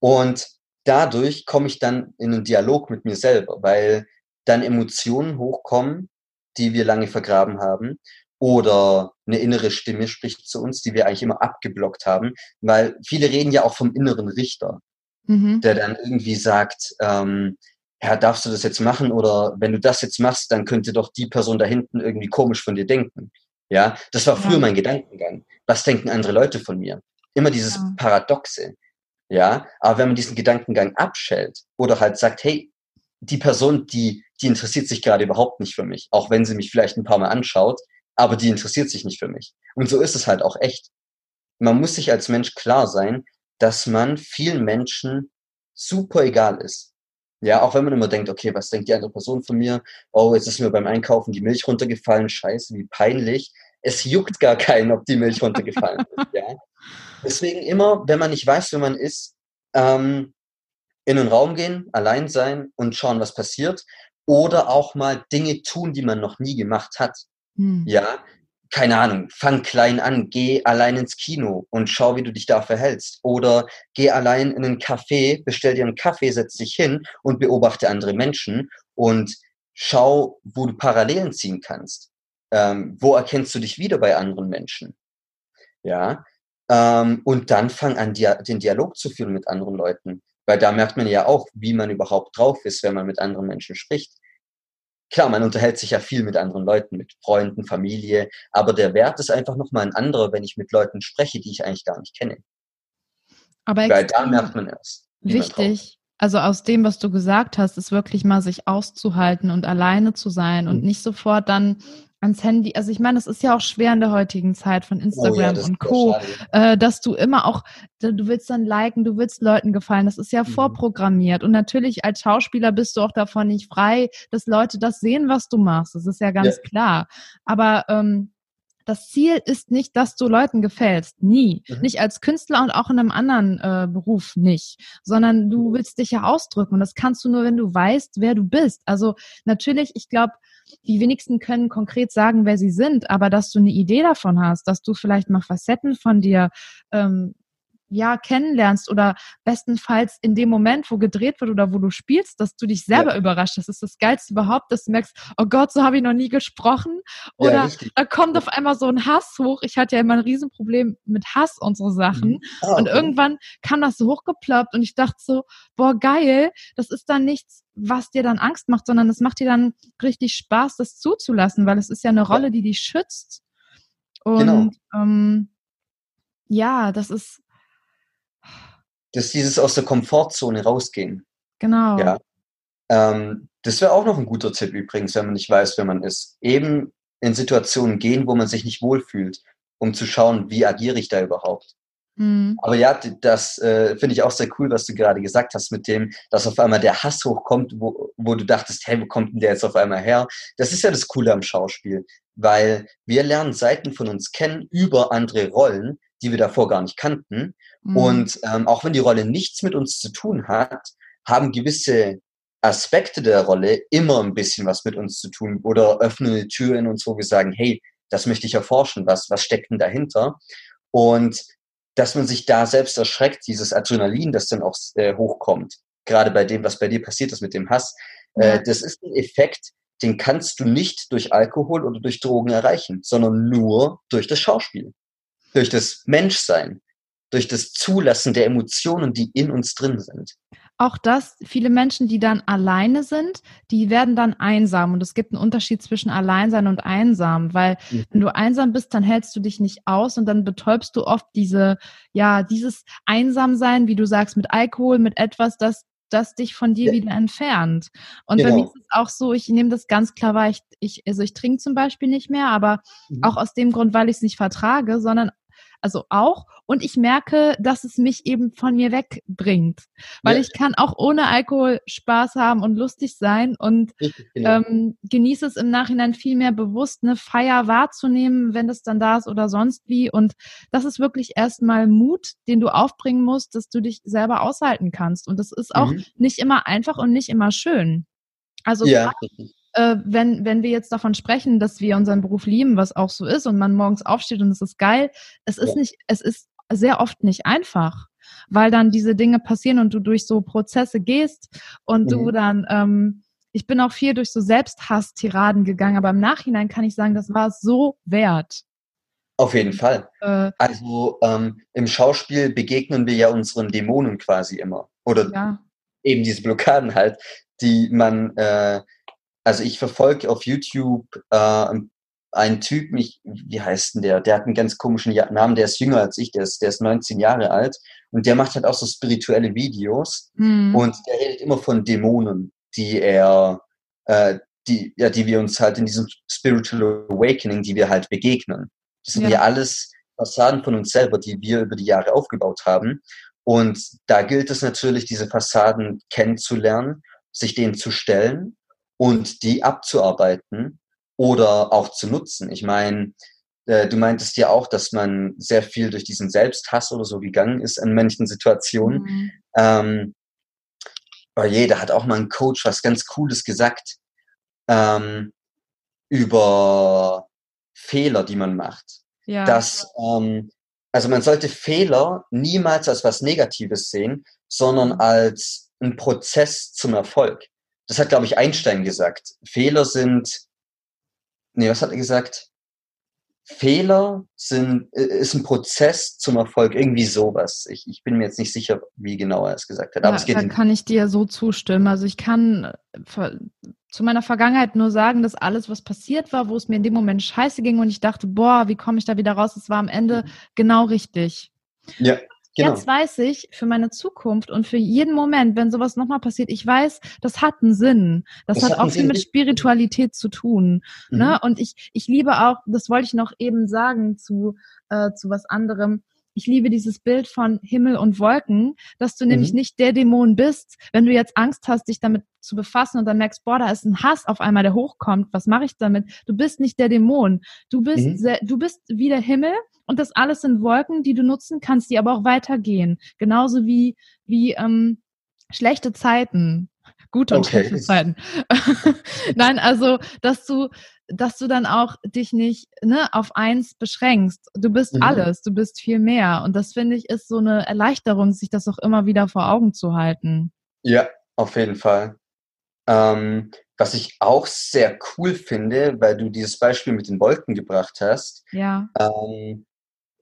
Und dadurch komme ich dann in einen Dialog mit mir selber, weil dann Emotionen hochkommen, die wir lange vergraben haben. Oder eine innere Stimme spricht zu uns, die wir eigentlich immer abgeblockt haben. Weil viele reden ja auch vom inneren Richter, mhm. der dann irgendwie sagt, ähm, ja, darfst du das jetzt machen? Oder wenn du das jetzt machst, dann könnte doch die Person da hinten irgendwie komisch von dir denken. Ja, das war früher ja. mein Gedankengang. Was denken andere Leute von mir? Immer dieses ja. Paradoxe. Ja, aber wenn man diesen Gedankengang abschält oder halt sagt, hey, die Person, die, die interessiert sich gerade überhaupt nicht für mich, auch wenn sie mich vielleicht ein paar Mal anschaut, aber die interessiert sich nicht für mich. Und so ist es halt auch echt. Man muss sich als Mensch klar sein, dass man vielen Menschen super egal ist. Ja, auch wenn man immer denkt, okay, was denkt die andere Person von mir? Oh, jetzt ist mir beim Einkaufen die Milch runtergefallen, scheiße, wie peinlich. Es juckt gar keinen, ob die Milch runtergefallen ist. Ja? Deswegen immer, wenn man nicht weiß, wer man ist, ähm, in den Raum gehen, allein sein und schauen, was passiert. oder auch mal Dinge tun, die man noch nie gemacht hat. Hm. Ja, keine Ahnung, fang klein an, geh allein ins Kino und schau, wie du dich da verhältst. Oder geh allein in einen Café, bestell dir einen Kaffee, setz dich hin und beobachte andere Menschen und schau, wo du Parallelen ziehen kannst. Ähm, wo erkennst du dich wieder bei anderen Menschen? Ja, ähm, und dann fang an, dia den Dialog zu führen mit anderen Leuten. Weil da merkt man ja auch, wie man überhaupt drauf ist, wenn man mit anderen Menschen spricht klar, man unterhält sich ja viel mit anderen Leuten, mit Freunden, Familie, aber der Wert ist einfach nochmal ein anderer, wenn ich mit Leuten spreche, die ich eigentlich gar nicht kenne. Aber Weil da merkt man erst. Wichtig, also aus dem, was du gesagt hast, ist wirklich mal sich auszuhalten und alleine zu sein und mhm. nicht sofort dann ans Handy. Also ich meine, es ist ja auch schwer in der heutigen Zeit von Instagram oh ja, und Co., äh, dass du immer auch, du willst dann liken, du willst Leuten gefallen. Das ist ja mhm. vorprogrammiert. Und natürlich als Schauspieler bist du auch davon nicht frei, dass Leute das sehen, was du machst. Das ist ja ganz ja. klar. Aber ähm, das Ziel ist nicht, dass du Leuten gefällst. Nie. Mhm. Nicht als Künstler und auch in einem anderen äh, Beruf nicht. Sondern du willst dich ja ausdrücken. Und das kannst du nur, wenn du weißt, wer du bist. Also natürlich, ich glaube, die wenigsten können konkret sagen, wer sie sind, aber dass du eine Idee davon hast, dass du vielleicht mal Facetten von dir ähm, ja kennenlernst oder bestenfalls in dem Moment, wo gedreht wird oder wo du spielst, dass du dich selber ja. überrascht. Das ist das Geilste überhaupt, dass du merkst, oh Gott, so habe ich noch nie gesprochen. Oder ja, da kommt auf einmal so ein Hass hoch. Ich hatte ja immer ein Riesenproblem mit Hass und so Sachen. Oh, und irgendwann kam das so hochgeploppt und ich dachte so, boah, geil, das ist dann nichts, was dir dann Angst macht, sondern es macht dir dann richtig Spaß, das zuzulassen, weil es ist ja eine Rolle, die dich schützt. Und genau. ähm, ja, das ist, dass dieses aus der Komfortzone rausgehen. Genau. Ja. Ähm, das wäre auch noch ein guter Tipp übrigens, wenn man nicht weiß, wer man ist. Eben in Situationen gehen, wo man sich nicht wohlfühlt, um zu schauen, wie agiere ich da überhaupt. Mhm. Aber ja, das äh, finde ich auch sehr cool, was du gerade gesagt hast, mit dem, dass auf einmal der Hass hochkommt, wo, wo du dachtest, hey, wo kommt denn der jetzt auf einmal her? Das ist ja das Coole am Schauspiel, weil wir lernen Seiten von uns kennen über andere Rollen, die wir davor gar nicht kannten. Mhm. Und ähm, auch wenn die Rolle nichts mit uns zu tun hat, haben gewisse Aspekte der Rolle immer ein bisschen was mit uns zu tun oder öffnen eine Tür in uns, wo wir sagen, hey, das möchte ich erforschen, was, was steckt denn dahinter? Und dass man sich da selbst erschreckt, dieses Adrenalin, das dann auch äh, hochkommt, gerade bei dem, was bei dir passiert ist mit dem Hass, äh, ja. äh, das ist ein Effekt, den kannst du nicht durch Alkohol oder durch Drogen erreichen, sondern nur durch das Schauspiel, durch das Menschsein durch das Zulassen der Emotionen, die in uns drin sind. Auch das, viele Menschen, die dann alleine sind, die werden dann einsam. Und es gibt einen Unterschied zwischen Alleinsein und einsam, weil mhm. wenn du einsam bist, dann hältst du dich nicht aus und dann betäubst du oft diese, ja, dieses Einsamsein, wie du sagst, mit Alkohol, mit etwas, das das dich von dir wieder entfernt. Und genau. bei mir ist es auch so, ich nehme das ganz klar wahr, ich, ich, also ich trinke zum Beispiel nicht mehr, aber mhm. auch aus dem Grund, weil ich es nicht vertrage, sondern also auch. Und ich merke, dass es mich eben von mir wegbringt. Weil ja. ich kann auch ohne Alkohol Spaß haben und lustig sein und genau. ähm, genieße es im Nachhinein viel mehr bewusst, eine Feier wahrzunehmen, wenn das dann da ist oder sonst wie. Und das ist wirklich erstmal Mut, den du aufbringen musst, dass du dich selber aushalten kannst. Und das ist auch mhm. nicht immer einfach und nicht immer schön. Also ja äh, wenn, wenn wir jetzt davon sprechen, dass wir unseren Beruf lieben, was auch so ist und man morgens aufsteht und es ist geil, es ist nicht, es ist sehr oft nicht einfach, weil dann diese Dinge passieren und du durch so Prozesse gehst und mhm. du dann, ähm, ich bin auch viel durch so Selbsthass-Tiraden gegangen, aber im Nachhinein kann ich sagen, das war es so wert. Auf jeden Fall. Äh, also ähm, im Schauspiel begegnen wir ja unseren Dämonen quasi immer. Oder ja. eben diese Blockaden halt, die man äh, also ich verfolge auf YouTube äh, einen Typen, ich, wie heißt denn der? Der hat einen ganz komischen Namen, der ist jünger als ich, der ist, der ist 19 Jahre alt und der macht halt auch so spirituelle Videos mhm. und der redet immer von Dämonen, die er, äh, die, ja, die wir uns halt in diesem Spiritual Awakening, die wir halt begegnen. Das sind ja, ja alles Fassaden von uns selber, die wir über die Jahre aufgebaut haben. Und da gilt es natürlich, diese Fassaden kennenzulernen, sich denen zu stellen und die abzuarbeiten oder auch zu nutzen. Ich meine, äh, du meintest ja auch, dass man sehr viel durch diesen Selbsthass oder so gegangen ist in manchen Situationen. Mhm. Ähm, aber jeder hat auch mal ein Coach was ganz Cooles gesagt. ähm, über Fehler, die man macht. Ja. Dass, ähm, also man sollte Fehler niemals als was Negatives sehen, sondern als ein Prozess zum Erfolg. Das hat, glaube ich, Einstein gesagt. Fehler sind, nee, was hat er gesagt? Fehler sind, äh, ist ein Prozess zum Erfolg, irgendwie sowas. Ich, ich bin mir jetzt nicht sicher, wie genau er es gesagt hat, aber Ja, es geht da kann ich dir so zustimmen. Also ich kann äh, zu meiner Vergangenheit nur sagen, dass alles, was passiert war, wo es mir in dem Moment scheiße ging und ich dachte, boah, wie komme ich da wieder raus? Es war am Ende genau richtig. ja, genau. Jetzt weiß ich für meine Zukunft und für jeden Moment, wenn sowas nochmal passiert, ich weiß, das hat einen Sinn. Das, Das hat hat auch viel Sinn, mit. Spiritualität zu tun. Mhm. Ne? Und ich, ich liebe auch, das wollte ich noch eben sagen zu, äh, zu was anderem. Ich liebe dieses Bild von Himmel und Wolken, dass du nämlich Mhm. nicht der Dämon bist, wenn du jetzt Angst hast, dich damit zu befassen und dann merkst, boah, da ist ein Hass auf einmal, der hochkommt. Was mache ich damit? Du bist nicht der Dämon. Du bist, Mhm. sehr, du bist wie der Himmel und das alles sind Wolken, die du nutzen kannst, die aber auch weitergehen. Genauso wie, wie ähm, schlechte Zeiten. Gute und Okay. schlechte Zeiten. Nein, also, dass du, dass du dann auch dich nicht ne, auf eins beschränkst. Du bist Mhm. alles, du bist viel mehr. Und das finde ich ist so eine Erleichterung, sich das auch immer wieder vor Augen zu halten. Ja, auf jeden Fall. Ähm, was ich auch sehr cool finde, weil du dieses Beispiel mit den Wolken gebracht hast, Ja. ähm,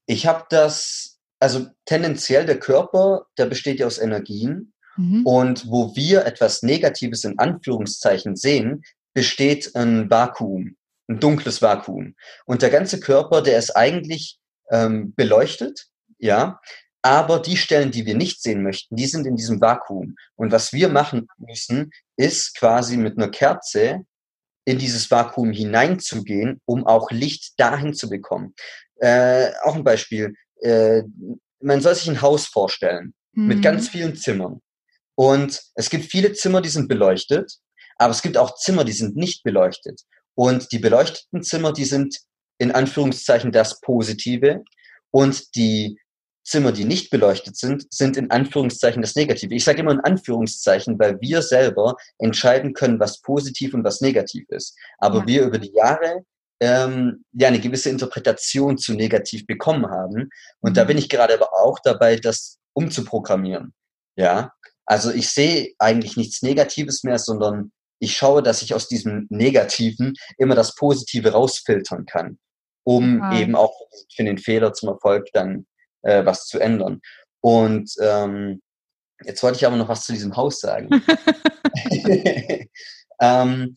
ich habe das, also tendenziell der Körper, der besteht ja aus Energien Mhm. und wo wir etwas Negatives in Anführungszeichen sehen, besteht ein Vakuum, ein dunkles Vakuum. Und der ganze Körper, der ist eigentlich ähm, beleuchtet, ja, aber die Stellen, die wir nicht sehen möchten, die sind in diesem Vakuum. Und was wir machen müssen, ist quasi mit einer Kerze in dieses Vakuum hineinzugehen, um auch Licht dahin zu bekommen. Äh, auch ein Beispiel. Äh, man soll sich ein Haus vorstellen mit Mhm. ganz vielen Zimmern. Und es gibt viele Zimmer, die sind beleuchtet, aber es gibt auch Zimmer, die sind nicht beleuchtet. Und die beleuchteten Zimmer, die sind in Anführungszeichen das Positive. Und die Zimmer, die nicht beleuchtet sind, sind in Anführungszeichen das Negative. Ich sage immer in Anführungszeichen, weil wir selber entscheiden können, was positiv und was negativ ist. Aber Ja. wir über die Jahre ähm, ja eine gewisse Interpretation zu negativ bekommen haben. Und da Mhm. bin ich gerade aber auch dabei, das umzuprogrammieren. Ja, also ich sehe eigentlich nichts Negatives mehr, sondern ich schaue, dass ich aus diesem Negativen immer das Positive rausfiltern kann, um Total. eben auch für den Fehler zum Erfolg dann äh, was zu ändern. Und ähm, jetzt wollte ich aber noch was zu diesem Haus sagen. ähm,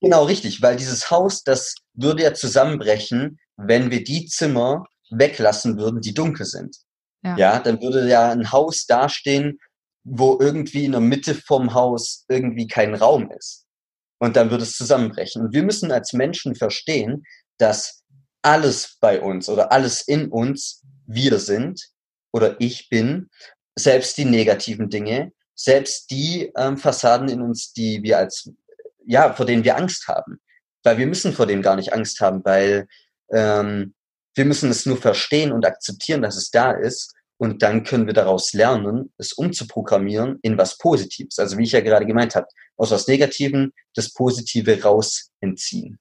genau, richtig, weil dieses Haus, das würde ja zusammenbrechen, wenn wir die Zimmer weglassen würden, die dunkel sind. Ja. Ja, dann würde ja ein Haus dastehen, wo irgendwie in der Mitte vom Haus irgendwie kein Raum ist. Und dann würde es zusammenbrechen. Und wir müssen als Menschen verstehen, dass alles bei uns oder alles in uns wir sind oder ich bin, selbst die negativen Dinge, selbst die ähm, Fassaden in uns, die wir als, ja, vor denen wir Angst haben. Weil wir müssen vor dem gar nicht Angst haben, weil ähm, wir müssen es nur verstehen und akzeptieren, dass es da ist. Und dann können wir daraus lernen, es umzuprogrammieren in was Positives. Also wie ich ja gerade gemeint habe, aus was Negativen das Positive raus entziehen.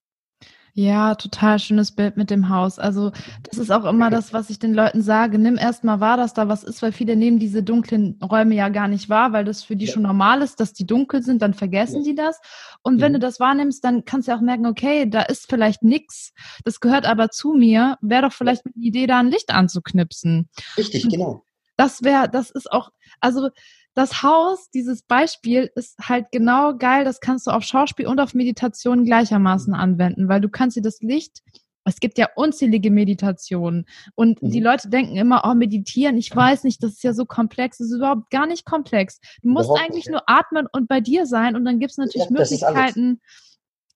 Ja, total schönes Bild mit dem Haus. Also das ist auch immer das, was ich den Leuten sage. Nimm erst mal wahr, dass da was ist, weil viele nehmen diese dunklen Räume ja gar nicht wahr, weil das für die Ja. schon normal ist, dass die dunkel sind, dann vergessen Ja. die das. Und wenn du das wahrnimmst, dann kannst du auch merken, okay, da ist vielleicht nix, das gehört aber zu mir. Wäre doch vielleicht eine Idee, da ein Licht anzuknipsen. Richtig, genau. Das wäre, das ist auch, also das Haus, dieses Beispiel ist halt genau geil. Das kannst du auf Schauspiel und auf Meditation gleichermaßen anwenden, weil du kannst dir das Licht, es gibt ja unzählige Meditationen und Mhm. die Leute denken immer, oh, meditieren, ich weiß nicht, das ist ja so komplex. Das ist überhaupt gar nicht komplex. Du musst Überhaupt eigentlich nicht, nur atmen und bei dir sein und dann gibt es natürlich Ja, alles.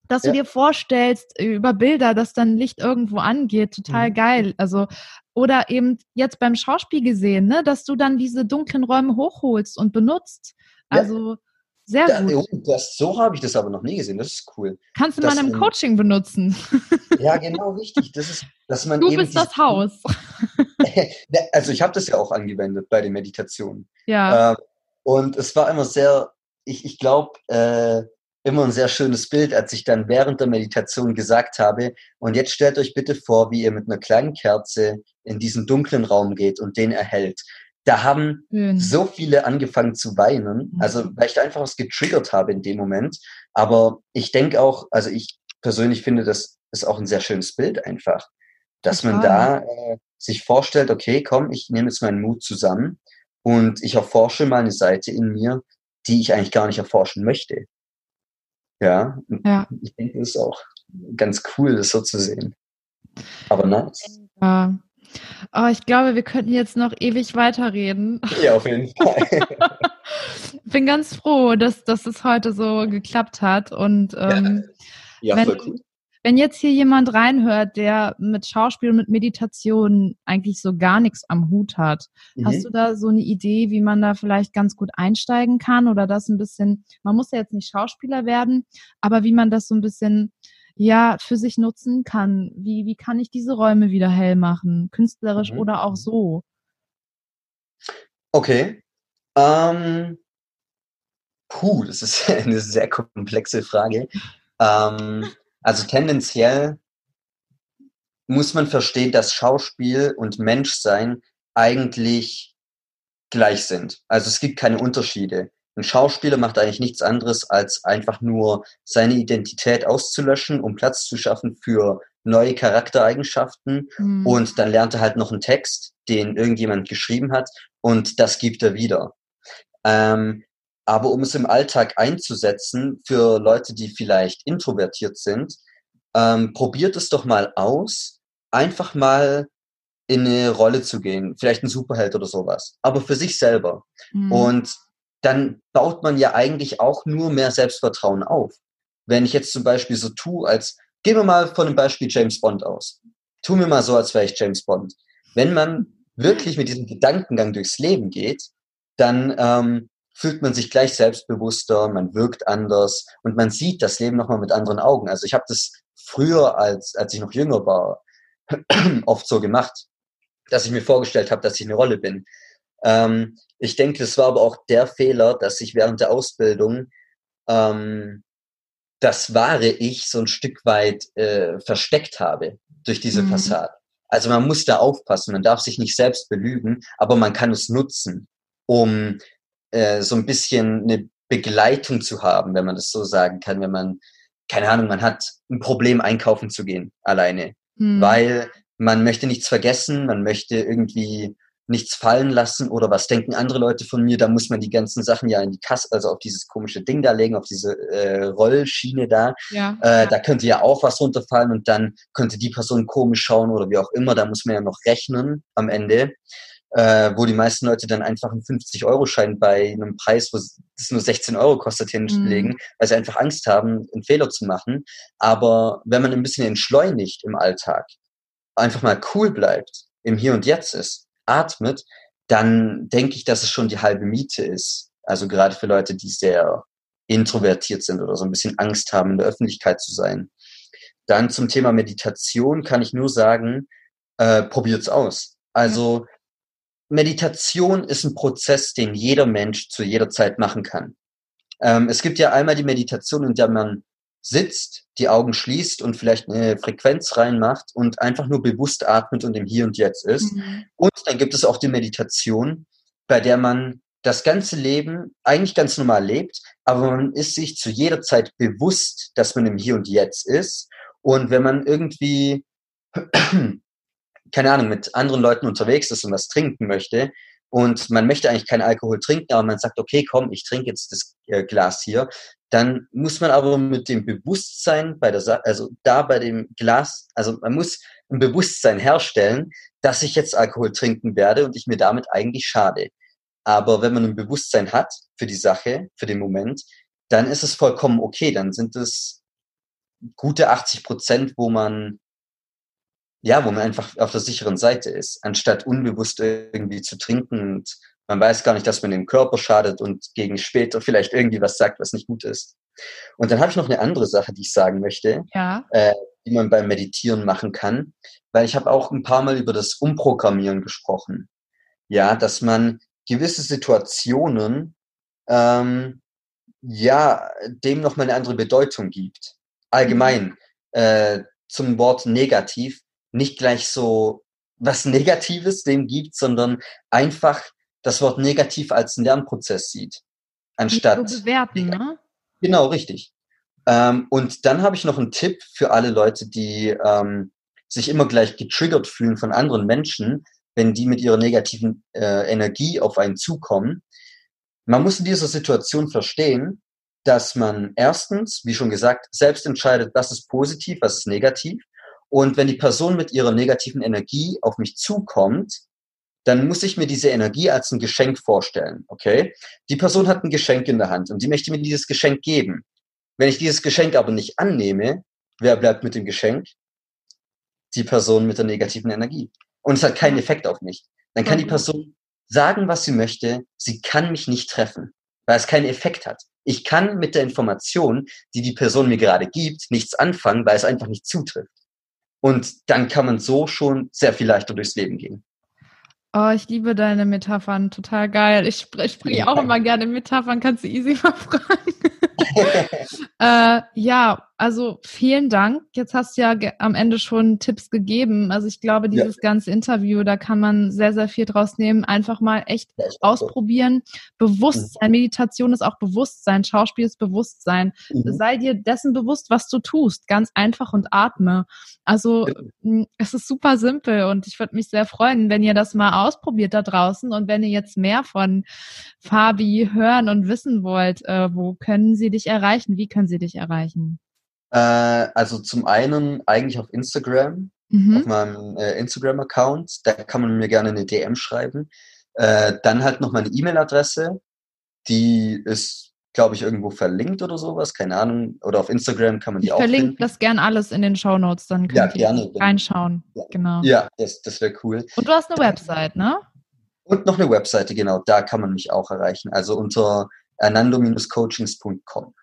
Dass du Ja. dir vorstellst äh, über Bilder, dass dann Licht irgendwo angeht. Total Mhm. geil. Also, oder eben jetzt beim Schauspiel gesehen, ne, dass du dann diese dunklen Räume hochholst und benutzt. Ja. Also, sehr Da, gut. oh, das, so habe ich das aber noch nie gesehen. Das ist cool. Kannst du das mal im in- Coaching benutzen. Ja, genau, richtig. Das ist, dass man Du bist das Haus. Ne, also ich habe das ja auch angewendet bei den Meditationen. Ja. Ähm, und es war immer sehr, ich, ich glaube, äh, immer ein sehr schönes Bild, als ich dann während der Meditation gesagt habe, und jetzt stellt euch bitte vor, wie ihr mit einer kleinen Kerze in diesen dunklen Raum geht und den erhält. Da haben mhm. so viele angefangen zu weinen, also mhm. weil ich da einfach was getriggert habe in dem Moment. Aber ich denke auch, also ich persönlich finde, das ist auch ein sehr schönes Bild einfach, dass Total. man da äh, sich vorstellt, okay, komm, ich nehme jetzt meinen Mut zusammen und ich erforsche mal eine Seite in mir, die ich eigentlich gar nicht erforschen möchte. Ja, ja. ich denke, es ist auch ganz cool, das so zu sehen. Aber nice. Ja. Oh, ich glaube, wir könnten jetzt noch ewig weiterreden. Ja, auf jeden Fall. Ich bin ganz froh, dass, dass es heute so geklappt hat. Und ähm, ja, ja wenn, voll cool. Wenn jetzt hier jemand reinhört, der mit Schauspiel und mit Meditation eigentlich so gar nichts am Hut hat, mhm. hast du da so eine Idee, wie man da vielleicht ganz gut einsteigen kann oder das ein bisschen, man muss ja jetzt nicht Schauspieler werden, aber wie man das so ein bisschen ja für sich nutzen kann. Wie, wie kann ich diese Räume wieder hell machen, künstlerisch mhm. oder auch so? Okay. Ähm, puh, das ist eine sehr komplexe Frage. Ähm, also tendenziell muss man verstehen, dass Schauspiel und Menschsein eigentlich gleich sind. Also es gibt keine Unterschiede. Ein Schauspieler macht eigentlich nichts anderes, als einfach nur seine Identität auszulöschen, um Platz zu schaffen für neue Charaktereigenschaften. Mhm. Und dann lernt er halt noch einen Text, den irgendjemand geschrieben hat, und das gibt er wieder. Ähm, aber um es im Alltag einzusetzen für Leute, die vielleicht introvertiert sind, ähm, probiert es doch mal aus, einfach mal in eine Rolle zu gehen, vielleicht ein Superheld oder sowas, aber für sich selber. Mhm. Und dann baut man ja eigentlich auch nur mehr Selbstvertrauen auf. Wenn ich jetzt zum Beispiel so tue, als, gehen wir mal von dem Beispiel James Bond aus. Tu mir mal so, als wäre ich James Bond. Wenn man wirklich mit diesem Gedankengang durchs Leben geht, dann ähm, fühlt man sich gleich selbstbewusster, man wirkt anders und man sieht das Leben nochmal mit anderen Augen. Also ich habe das früher, als, als ich noch jünger war, oft so gemacht, dass ich mir vorgestellt habe, dass ich eine Rolle bin. Ähm, ich denke, es war aber auch der Fehler, dass ich während der Ausbildung ähm, das wahre Ich so ein Stück weit äh, versteckt habe durch diese mhm. Fassade. Also man muss da aufpassen, man darf sich nicht selbst belügen, aber man kann es nutzen, um äh, so ein bisschen eine Begleitung zu haben, wenn man das so sagen kann, wenn man, keine Ahnung, man hat ein Problem einkaufen zu gehen alleine, hm. weil man möchte nichts vergessen, man möchte irgendwie nichts fallen lassen oder was denken andere Leute von mir, da muss man die ganzen Sachen ja in die Kasse, also auf dieses komische Ding da legen, auf diese äh, Rollschiene da. Ja. Äh, da könnte ja auch was runterfallen und dann könnte die Person komisch schauen oder wie auch immer, da muss man ja noch rechnen am Ende äh, wo die meisten Leute dann einfach einen 50-Euro-Schein bei einem Preis, wo es nur 16 Euro kostet, hinlegen, mhm. weil sie einfach Angst haben, einen Fehler zu machen. Aber wenn man ein bisschen entschleunigt im Alltag, einfach mal cool bleibt, im Hier und Jetzt ist, atmet, dann denke ich, dass es schon die halbe Miete ist. Also gerade für Leute, die sehr introvertiert sind oder so ein bisschen Angst haben, in der Öffentlichkeit zu sein. Dann zum Thema Meditation kann ich nur sagen, äh, probiert's aus. Also Meditation ist ein Prozess, den jeder Mensch zu jeder Zeit machen kann. Ähm, es gibt ja einmal die Meditation, in der man sitzt, die Augen schließt und vielleicht eine Frequenz reinmacht und einfach nur bewusst atmet und im Hier und Jetzt ist. Mhm. Und dann gibt es auch die Meditation, bei der man das ganze Leben eigentlich ganz normal lebt, aber man ist sich zu jeder Zeit bewusst, dass man im Hier und Jetzt ist. Und wenn man irgendwie keine Ahnung, mit anderen Leuten unterwegs ist und was trinken möchte und man möchte eigentlich keinen Alkohol trinken, aber man sagt, okay, komm, ich trinke jetzt das äh, Glas hier, dann muss man aber mit dem Bewusstsein bei der, Sa also da bei dem Glas, also man muss ein Bewusstsein herstellen, dass ich jetzt Alkohol trinken werde und ich mir damit eigentlich schade. Aber wenn man ein Bewusstsein hat für die Sache, für den Moment, dann ist es vollkommen okay. Dann sind es gute 80 Prozent, wo man ja, wo man einfach auf der sicheren Seite ist, anstatt unbewusst irgendwie zu trinken und man weiß gar nicht, dass man dem Körper schadet und gegen später vielleicht irgendwie was sagt, was nicht gut ist. Und dann habe ich noch eine andere Sache, die ich sagen möchte, ja. äh, die man beim Meditieren machen kann, weil ich habe auch ein paar Mal über das Umprogrammieren gesprochen. Ja, dass man gewisse Situationen ähm, ja, dem nochmal eine andere Bedeutung gibt. Allgemein äh, zum Wort negativ nicht gleich so was Negatives dem gibt, sondern einfach das Wort negativ als einen Lernprozess sieht. Anstatt. So bewerten, ne? Genau, richtig. Ähm, und dann habe ich noch einen Tipp für alle Leute, die ähm, sich immer gleich getriggert fühlen von anderen Menschen, wenn die mit ihrer negativen äh, Energie auf einen zukommen. Man muss in dieser Situation verstehen, dass man erstens, wie schon gesagt, selbst entscheidet, was ist positiv, was ist negativ. Und wenn die Person mit ihrer negativen Energie auf mich zukommt, dann muss ich mir diese Energie als ein Geschenk vorstellen, okay? Die Person hat ein Geschenk in der Hand und die möchte mir dieses Geschenk geben. Wenn ich dieses Geschenk aber nicht annehme, wer bleibt mit dem Geschenk? Die Person mit der negativen Energie. Und es hat keinen Effekt auf mich. Dann kann die Person sagen, was sie möchte, sie kann mich nicht treffen, weil es keinen Effekt hat. Ich kann mit der Information, die die Person mir gerade gibt, nichts anfangen, weil es einfach nicht zutrifft. Und dann kann man so schon sehr viel leichter durchs Leben gehen. Oh, ich liebe deine Metaphern, total geil. Ich, sp ich spreche auch immer gerne Metaphern, kannst du easy mal fragen. äh, ja, also vielen Dank. Jetzt hast du ja am Ende schon Tipps gegeben. Also ich glaube, dieses ja. ganze Interview, da kann man sehr, sehr viel draus nehmen. Einfach mal echt ausprobieren. Bewusstsein. Mhm. Meditation ist auch Bewusstsein. Schauspiel ist Bewusstsein. Mhm. Sei dir dessen bewusst, was du tust. Ganz einfach und atme. Also ja. es ist super simpel und ich würde mich sehr freuen, wenn ihr das mal ausprobiert da draußen und wenn ihr jetzt mehr von Fabi hören und wissen wollt, äh, wo können sie dich erreichen? Wie können sie dich erreichen? Äh, also zum einen eigentlich auf Instagram, mhm. auf meinem äh, Instagram-Account. Da kann man mir gerne eine DM schreiben. Äh, dann halt noch meine E-Mail-Adresse. Die ist, glaube ich, irgendwo verlinkt oder sowas. Keine Ahnung. Oder auf Instagram kann man die ich auch verlinke das gern alles in den Show Notes. Dann könnt ja, ihr gerne, reinschauen. Ja. Genau. Ja, das, das wäre cool. Und du hast eine Website, ne? Und noch eine Webseite, genau. Da kann man mich auch erreichen. Also unter anando-coachings.com.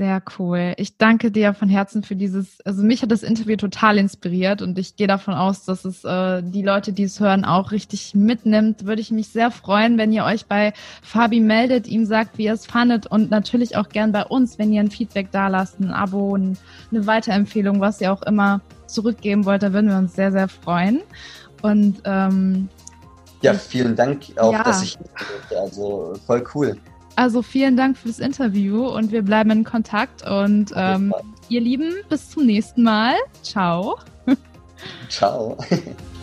Sehr cool. Ich danke dir von Herzen für dieses, also mich hat das Interview total inspiriert und ich gehe davon aus, dass es äh, die Leute, die es hören, auch richtig mitnimmt. Würde ich mich sehr freuen, wenn ihr euch bei Fabi meldet, ihm sagt, wie ihr es fandet und natürlich auch gern bei uns, wenn ihr ein Feedback da lasst, ein Abo, eine Weiterempfehlung, was ihr auch immer zurückgeben wollt, da würden wir uns sehr, sehr freuen. Und ähm, ja, vielen Dank auch, ja. dass ich also voll cool. Also vielen Dank fürs Interview und wir bleiben in Kontakt. Und ähm, ihr Lieben, bis zum nächsten Mal. Ciao. Ciao.